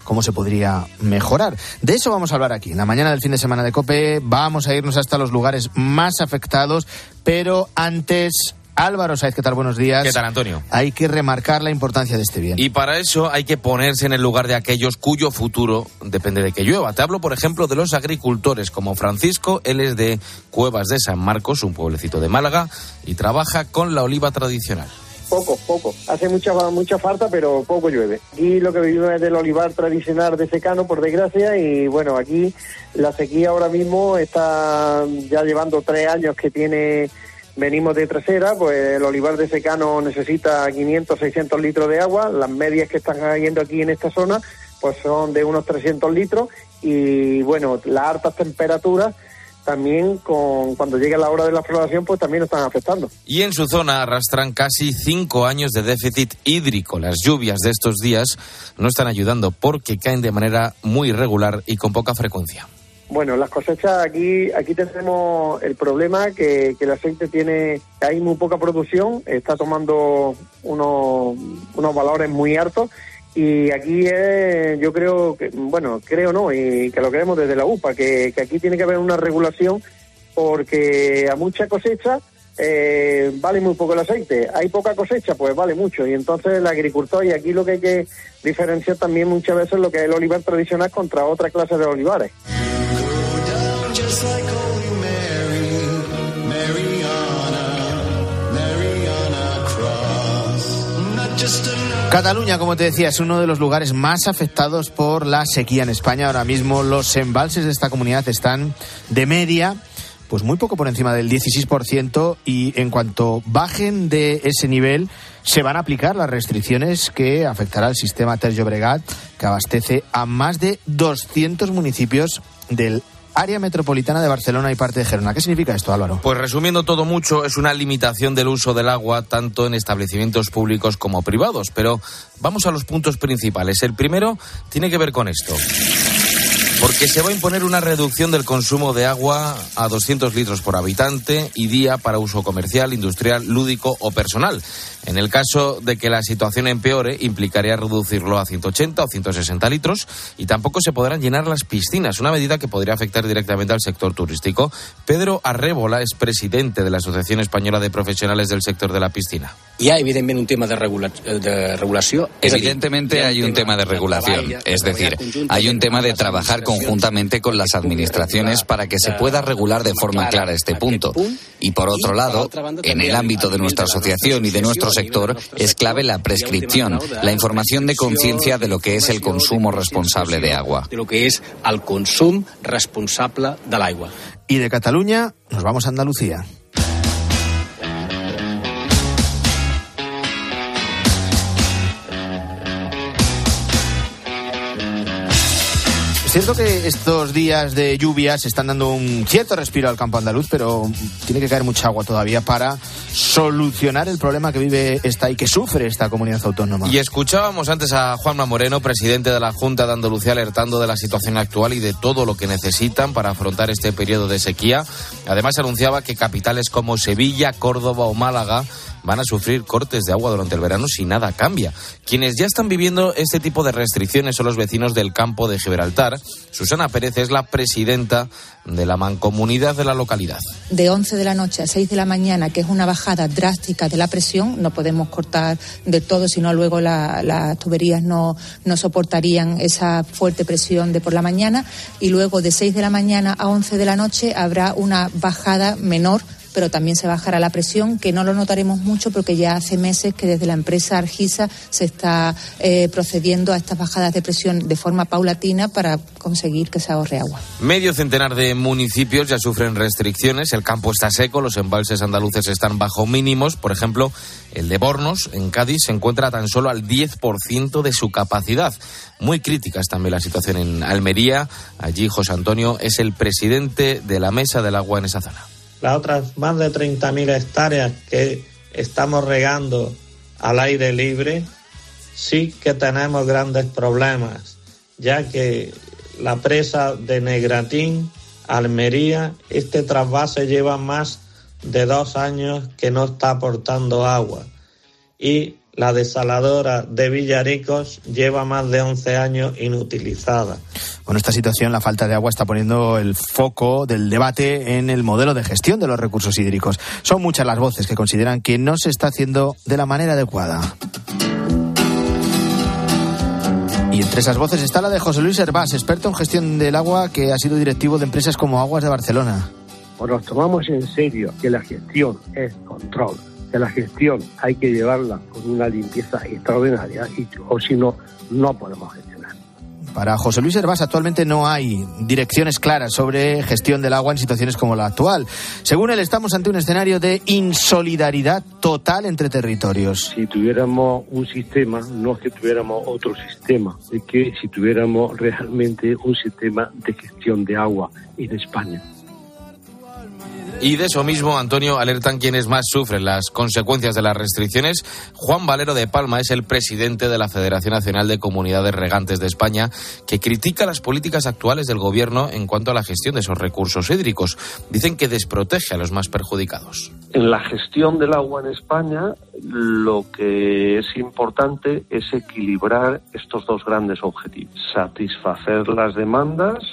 ¿Cómo se podría mejorar? De eso vamos a hablar aquí. En la mañana del fin de semana de COPE vamos a irnos hasta los lugares más afectados, pero antes... Álvaro Saiz, ¿qué tal? Buenos días. ¿Qué tal, Antonio? Hay que remarcar la importancia de este bien. Y para eso hay que ponerse en el lugar de aquellos cuyo futuro depende de que llueva. Te hablo, por ejemplo, de los agricultores como Francisco. Él es de Cuevas de San Marcos, un pueblecito de Málaga, y trabaja con la oliva tradicional. Poco, poco. Hace mucha mucha falta, pero poco llueve. Aquí lo que vivimos es del olivar tradicional de secano, por desgracia, y bueno, aquí la sequía ahora mismo está ya llevando tres años que tiene, venimos de trasera, pues el olivar de secano necesita 500, 600 litros de agua, las medias que están cayendo aquí en esta zona, pues son de unos 300 litros, y bueno, las altas temperaturas también con, cuando llegue la hora de la floración, pues también nos están afectando. Y en su zona arrastran casi cinco años de déficit hídrico. Las lluvias de estos días no están ayudando porque caen de manera muy irregular y con poca frecuencia. Bueno, las cosechas aquí aquí tenemos el problema que, el aceite tiene, hay muy poca producción, está tomando unos, unos valores muy altos y aquí es, yo creo que, bueno, creo no, y que lo creemos desde la UPA, que aquí tiene que haber una regulación porque a mucha cosecha eh, vale muy poco el aceite. Hay poca cosecha, pues vale mucho. Y entonces el agricultor, y aquí lo que hay que diferenciar también muchas veces lo que es el olivar tradicional contra otra clase de olivares. Cataluña, como te decía, es uno de los lugares más afectados por la sequía en España. Ahora mismo los embalses de esta comunidad están de media, pues muy poco por encima del 16% y en cuanto bajen de ese nivel se van a aplicar las restricciones que afectará al sistema Ter Bregat, que abastece a más de 200 municipios del área metropolitana de Barcelona y parte de Gerona. ¿Qué significa esto, Álvaro? Pues resumiendo todo mucho, es una limitación del uso del agua tanto en establecimientos públicos como privados. Pero vamos a los puntos principales. El primero tiene que ver con esto. Porque se va a imponer una reducción del consumo de agua a 200 litros por habitante y día para uso comercial, industrial, lúdico o personal. En el caso de que la situación empeore, implicaría reducirlo a 180 o 160 litros y tampoco se podrán llenar las piscinas, una medida que podría afectar directamente al sector turístico. Pedro Arrébola es presidente de la Asociación Española de Profesionales del Sector de la Piscina. Hi ha, evidentment, un tema de, regula de regulació. Dir, Evidentemente hay un tema de regulación, es decir, hay un tema de trabajar conjuntamente con las administraciones para que se pueda regular de forma clara este punto. Y por otro lado, en el ámbito de nuestra asociación y de nuestro sector, es clave la prescripción, la información de conciencia de lo que es el consumo responsable de agua. de lo que és el consum responsable de l'aigua. Y de Cataluña nos vamos a Andalucía. Cierto que estos días de lluvias están dando un cierto respiro al campo andaluz, pero tiene que caer mucha agua todavía para solucionar el problema que vive esta y que sufre esta comunidad autónoma. Y escuchábamos antes a Juanma Moreno, presidente de la Junta de Andalucía, alertando de la situación actual y de todo lo que necesitan para afrontar este periodo de sequía. Además, anunciaba que capitales como Sevilla, Córdoba o Málaga van a sufrir cortes de agua durante el verano si nada cambia. Quienes ya están viviendo este tipo de restricciones son los vecinos del campo de Gibraltar, Susana Pérez es la presidenta de la mancomunidad de la localidad. De 11 de la noche a 6 de la mañana, que es una bajada drástica de la presión, no podemos cortar de todo, sino luego las tuberías no, no soportarían esa fuerte presión de por la mañana. Y luego de 6 de la mañana a 11 de la noche habrá una bajada menor pero también se bajará la presión, que no lo notaremos mucho porque ya hace meses que desde la empresa Argisa se está eh, procediendo a estas bajadas de presión de forma paulatina para conseguir que se ahorre agua. Medio centenar de municipios ya sufren restricciones, el campo está seco, los embalses andaluces están bajo mínimos, por ejemplo, el de Bornos, en Cádiz, se encuentra tan solo al 10% de su capacidad. Muy crítica es también la situación en Almería. Allí José Antonio es el presidente de la Mesa del Agua en esa zona las otras más de 30.000 hectáreas que estamos regando al aire libre, sí que tenemos grandes problemas, ya que la presa de Negratín, Almería, este trasvase lleva más de dos años que no está aportando agua. Y la desaladora de Villaricos lleva más de 11 años inutilizada. Con esta situación, la falta de agua está poniendo el foco del debate en el modelo de gestión de los recursos hídricos. Son muchas las voces que consideran que no se está haciendo de la manera adecuada. Y entre esas voces está la de José Luis Hervás, experto en gestión del agua que ha sido directivo de empresas como Aguas de Barcelona. O nos tomamos en serio que la gestión es control que la gestión hay que llevarla con una limpieza extraordinaria y, o si no, no podemos gestionar. Para José Luis Hervás actualmente no hay direcciones claras sobre gestión del agua en situaciones como la actual. Según él, estamos ante un escenario de insolidaridad total entre territorios. Si tuviéramos un sistema, no es que tuviéramos otro sistema, es que si tuviéramos realmente un sistema de gestión de agua en España y de eso mismo, Antonio, alertan quienes más sufren las consecuencias de las restricciones. Juan Valero de Palma es el presidente de la Federación Nacional de Comunidades Regantes de España, que critica las políticas actuales del Gobierno en cuanto a la gestión de esos recursos hídricos. Dicen que desprotege a los más perjudicados. En la gestión del agua en España, lo que es importante es equilibrar estos dos grandes objetivos. Satisfacer las demandas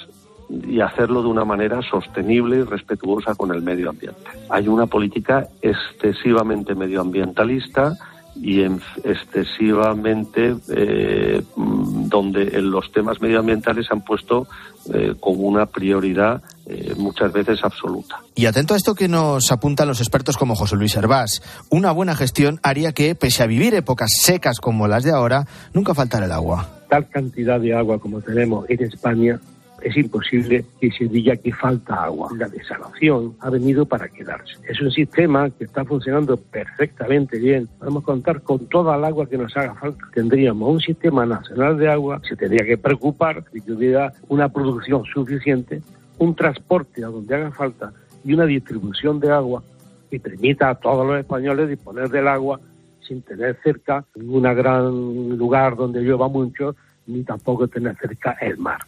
y hacerlo de una manera sostenible y respetuosa con el medio ambiente. Hay una política excesivamente medioambientalista y excesivamente eh, donde los temas medioambientales se han puesto eh, como una prioridad eh, muchas veces absoluta. Y atento a esto que nos apuntan los expertos como José Luis Hervás, una buena gestión haría que, pese a vivir épocas secas como las de ahora, nunca faltara el agua. Tal cantidad de agua como tenemos en España es imposible que se diga que falta agua. La desalación ha venido para quedarse. Es un sistema que está funcionando perfectamente bien. Podemos contar con toda el agua que nos haga falta. Tendríamos un sistema nacional de agua, se tendría que preocupar de que hubiera una producción suficiente, un transporte a donde haga falta y una distribución de agua que permita a todos los españoles disponer del agua sin tener cerca ningún gran lugar donde llueva mucho ni tampoco tener cerca el mar.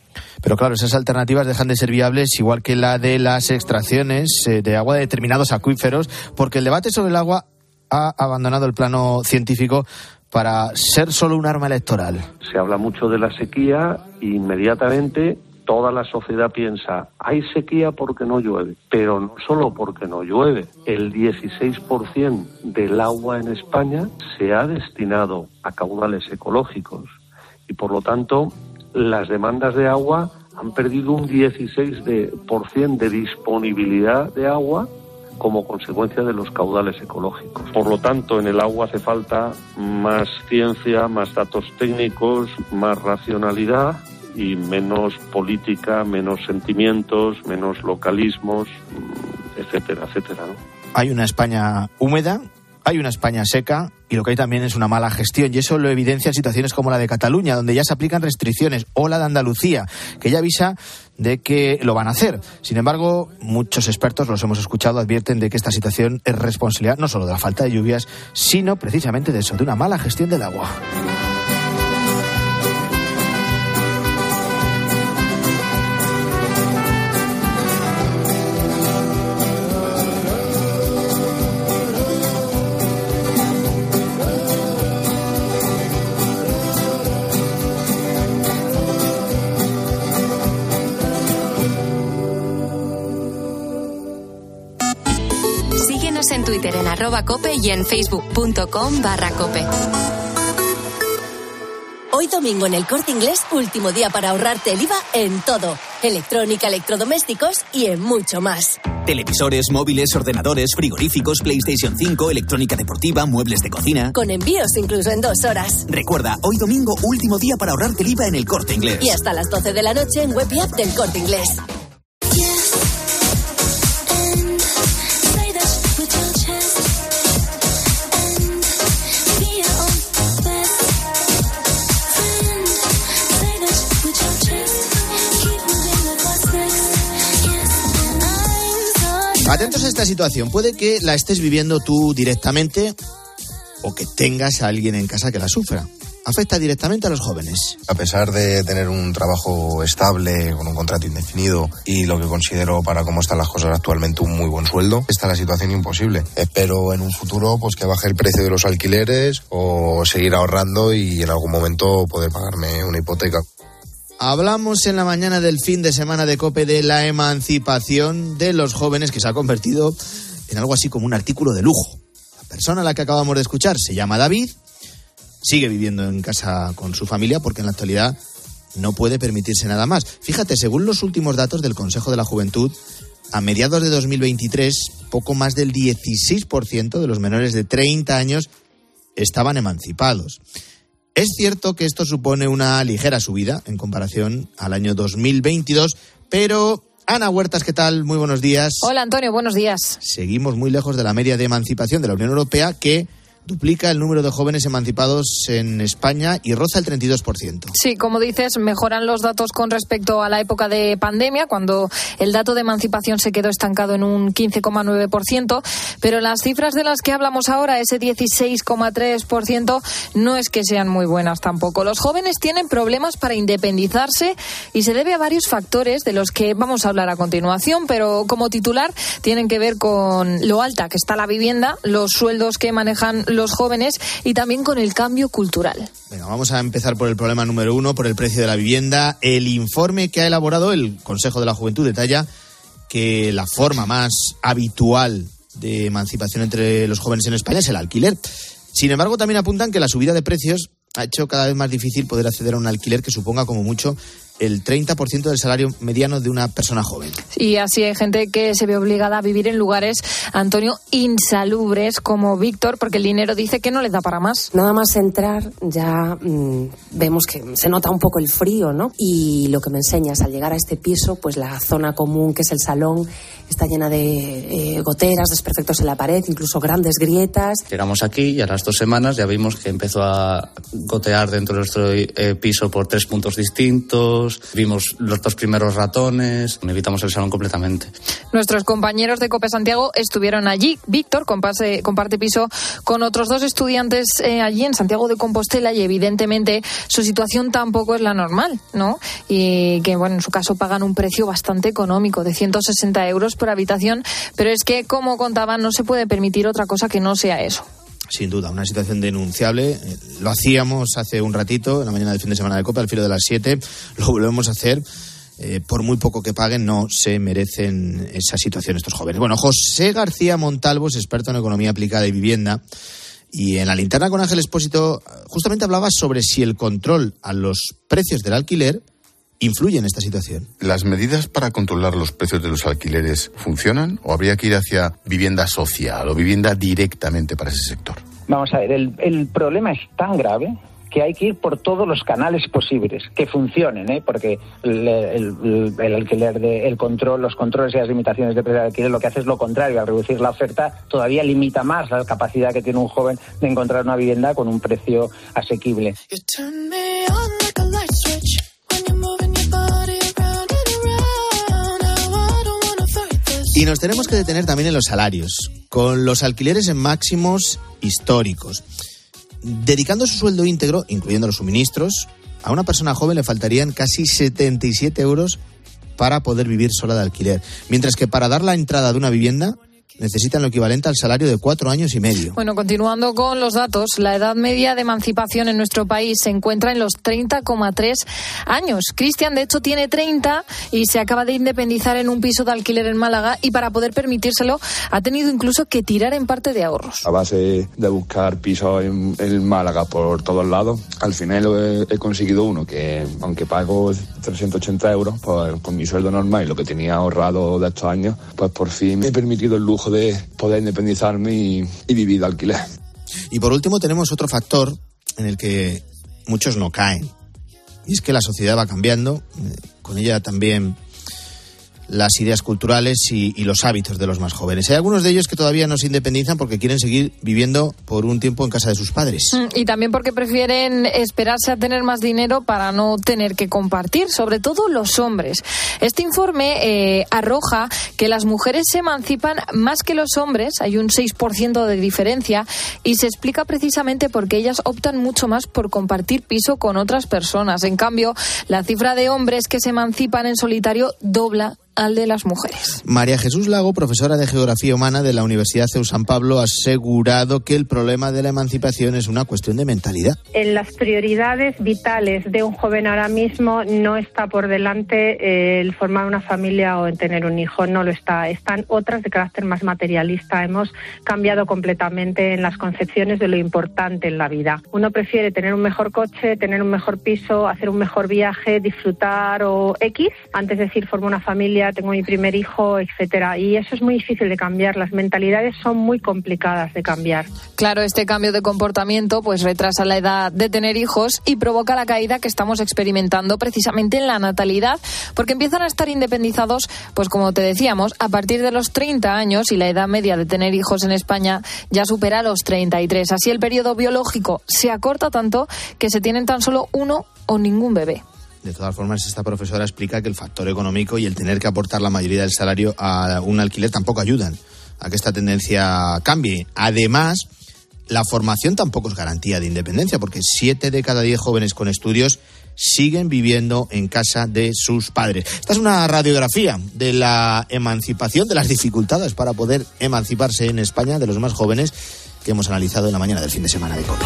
Pero claro, esas alternativas dejan de ser viables, igual que la de las extracciones eh, de agua de determinados acuíferos, porque el debate sobre el agua ha abandonado el plano científico para ser solo un arma electoral. Se habla mucho de la sequía e inmediatamente toda la sociedad piensa, hay sequía porque no llueve, pero no solo porque no llueve. El 16% del agua en España se ha destinado a caudales ecológicos y por lo tanto las demandas de agua han perdido un 16% de, de disponibilidad de agua como consecuencia de los caudales ecológicos. Por lo tanto, en el agua hace falta más ciencia, más datos técnicos, más racionalidad y menos política, menos sentimientos, menos localismos, etcétera, etcétera. Hay una España húmeda hay una España seca y lo que hay también es una mala gestión. Y eso lo evidencian situaciones como la de Cataluña, donde ya se aplican restricciones, o la de Andalucía, que ya avisa de que lo van a hacer. Sin embargo, muchos expertos, los hemos escuchado, advierten de que esta situación es responsabilidad no solo de la falta de lluvias, sino precisamente de eso, de una mala gestión del agua. Arroba cope y en facebook.com barra cope. Hoy domingo en el corte inglés, último día para ahorrarte el IVA en todo. Electrónica, electrodomésticos y en mucho más. Televisores, móviles, ordenadores, frigoríficos, PlayStation 5, electrónica deportiva, muebles de cocina. Con envíos incluso en dos horas. Recuerda, hoy domingo, último día para ahorrarte el IVA en el corte inglés. Y hasta las 12 de la noche en web y app del corte inglés. Atentos esta situación. Puede que la estés viviendo tú directamente o que tengas a alguien en casa que la sufra. Afecta directamente a los jóvenes. A pesar de tener un trabajo estable, con un contrato indefinido y lo que considero para cómo están las cosas actualmente un muy buen sueldo, está la situación imposible. Espero en un futuro pues que baje el precio de los alquileres o seguir ahorrando y en algún momento poder pagarme una hipoteca. Hablamos en la mañana del fin de semana de COPE de la emancipación de los jóvenes que se ha convertido en algo así como un artículo de lujo. La persona a la que acabamos de escuchar se llama David, sigue viviendo en casa con su familia porque en la actualidad no puede permitirse nada más. Fíjate, según los últimos datos del Consejo de la Juventud, a mediados de 2023, poco más del 16% de los menores de 30 años estaban emancipados. Es cierto que esto supone una ligera subida en comparación al año 2022, pero Ana Huertas, ¿qué tal? Muy buenos días. Hola Antonio, buenos días. Seguimos muy lejos de la media de emancipación de la Unión Europea que duplica el número de jóvenes emancipados en España y roza el 32%. Sí, como dices, mejoran los datos con respecto a la época de pandemia, cuando el dato de emancipación se quedó estancado en un 15,9%, pero las cifras de las que hablamos ahora, ese 16,3%, no es que sean muy buenas tampoco. Los jóvenes tienen problemas para independizarse y se debe a varios factores de los que vamos a hablar a continuación, pero como titular tienen que ver con lo alta que está la vivienda, los sueldos que manejan los jóvenes y también con el cambio cultural. Venga, vamos a empezar por el problema número uno, por el precio de la vivienda. El informe que ha elaborado el Consejo de la Juventud detalla que la forma más habitual de emancipación entre los jóvenes en España es el alquiler. Sin embargo, también apuntan que la subida de precios ha hecho cada vez más difícil poder acceder a un alquiler que suponga como mucho el 30% del salario mediano de una persona joven. Y así hay gente que se ve obligada a vivir en lugares, Antonio, insalubres como Víctor, porque el dinero dice que no les da para más. Nada más entrar ya mmm, vemos que se nota un poco el frío, ¿no? Y lo que me enseñas al llegar a este piso, pues la zona común que es el salón está llena de eh, goteras, desperfectos en la pared, incluso grandes grietas. Llegamos aquí y a las dos semanas ya vimos que empezó a gotear dentro de nuestro eh, piso por tres puntos distintos, vimos los dos primeros ratones, evitamos el salón completamente. Nuestros compañeros de Cope Santiago estuvieron allí. Víctor comparte, comparte piso con otros dos estudiantes eh, allí en Santiago de Compostela y evidentemente su situación tampoco es la normal, ¿no? Y que, bueno, en su caso pagan un precio bastante económico de 160 euros por habitación, pero es que, como contaban, no se puede permitir otra cosa que no sea eso. Sin duda, una situación denunciable. Lo hacíamos hace un ratito, en la mañana del fin de semana de Copa, al filo de las 7. Lo volvemos a hacer. Eh, por muy poco que paguen, no se merecen esa situación estos jóvenes. Bueno, José García Montalvos, experto en economía aplicada y vivienda, y en la linterna con Ángel Expósito, justamente hablaba sobre si el control a los precios del alquiler influye en esta situación. ¿Las medidas para controlar los precios de los alquileres funcionan o habría que ir hacia vivienda social o vivienda directamente para ese sector? Vamos a ver, el, el problema es tan grave que hay que ir por todos los canales posibles que funcionen, ¿eh? porque el, el, el alquiler, de, el control, los controles y las limitaciones de precio de alquiler lo que hace es lo contrario, al reducir la oferta todavía limita más la capacidad que tiene un joven de encontrar una vivienda con un precio asequible. Y nos tenemos que detener también en los salarios, con los alquileres en máximos históricos. Dedicando su sueldo íntegro, incluyendo los suministros, a una persona joven le faltarían casi 77 euros para poder vivir sola de alquiler. Mientras que para dar la entrada de una vivienda necesitan lo equivalente al salario de cuatro años y medio. Bueno, continuando con los datos, la edad media de emancipación en nuestro país se encuentra en los 30,3 años. Cristian, de hecho, tiene 30 y se acaba de independizar en un piso de alquiler en Málaga y para poder permitírselo ha tenido incluso que tirar en parte de ahorros. A base de buscar pisos en, en Málaga por todos lados, al final he, he, conseguido uno que, aunque pago 380 euros por, por mi sueldo normal y lo que tenía ahorrado de estos años, pues por fin me he permitido el lujo de poder independizarme y, y vivir alquiler. Y por último tenemos otro factor en el que muchos no caen. Y es que la sociedad va cambiando, eh, con ella también las ideas culturales y, los hábitos de los más jóvenes. Hay algunos de ellos que todavía no se independizan porque quieren seguir viviendo por un tiempo en casa de sus padres. Y también porque prefieren esperarse a tener más dinero para no tener que compartir, sobre todo los hombres. Este informe eh, arroja que las mujeres se emancipan más que los hombres, hay un 6% de diferencia, y se explica precisamente porque ellas optan mucho más por compartir piso con otras personas. En cambio, la cifra de hombres que se emancipan en solitario dobla al de las mujeres. María Jesús Lago, profesora de Geografía Humana de la Universidad CEU San Pablo, ha asegurado que el problema de la emancipación es una cuestión de mentalidad. En las prioridades vitales de un joven ahora mismo no está por delante eh, el formar una familia o en tener un hijo, no lo está. Están otras de carácter más materialista. Hemos cambiado completamente en las concepciones de lo importante en la vida. Uno prefiere tener un mejor coche, tener un mejor piso, hacer un mejor viaje, disfrutar o X, antes de decir formo una familia tengo mi primer hijo, etcétera. Y eso es muy difícil de cambiar. Las mentalidades son muy complicadas de cambiar. Claro, este cambio de comportamiento pues retrasa la edad de tener hijos y provoca la caída que estamos experimentando precisamente en la natalidad, porque empiezan a estar independizados, pues como te decíamos, a partir de los 30 años y la edad media de tener hijos en España ya supera los 33. Así el periodo biológico se acorta tanto que se tienen tan solo uno o ningún bebé. De todas formas, esta profesora explica que el factor económico y el tener que aportar la mayoría del salario a un alquiler tampoco ayudan a que esta tendencia cambie. Además, la formación tampoco es garantía de independencia, porque siete de cada diez jóvenes con estudios siguen viviendo en casa de sus padres. Esta es una radiografía de la emancipación, de las dificultades para poder emanciparse en España de los más jóvenes que hemos analizado en la mañana del fin de semana de COPE.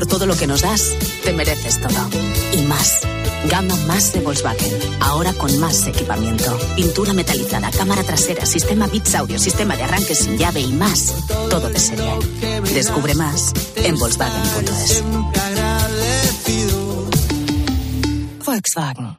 Por todo lo que nos das, te mereces todo. Y más. Gama más de Volkswagen. Ahora con más equipamiento. Pintura metalizada, cámara trasera, sistema Bits Audio, sistema de arranque sin llave y más. Todo de serie. Descubre más en Volkswagen.es. Volkswagen.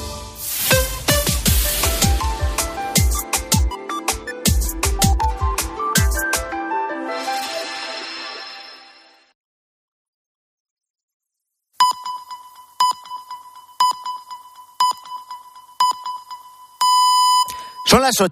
Las 8.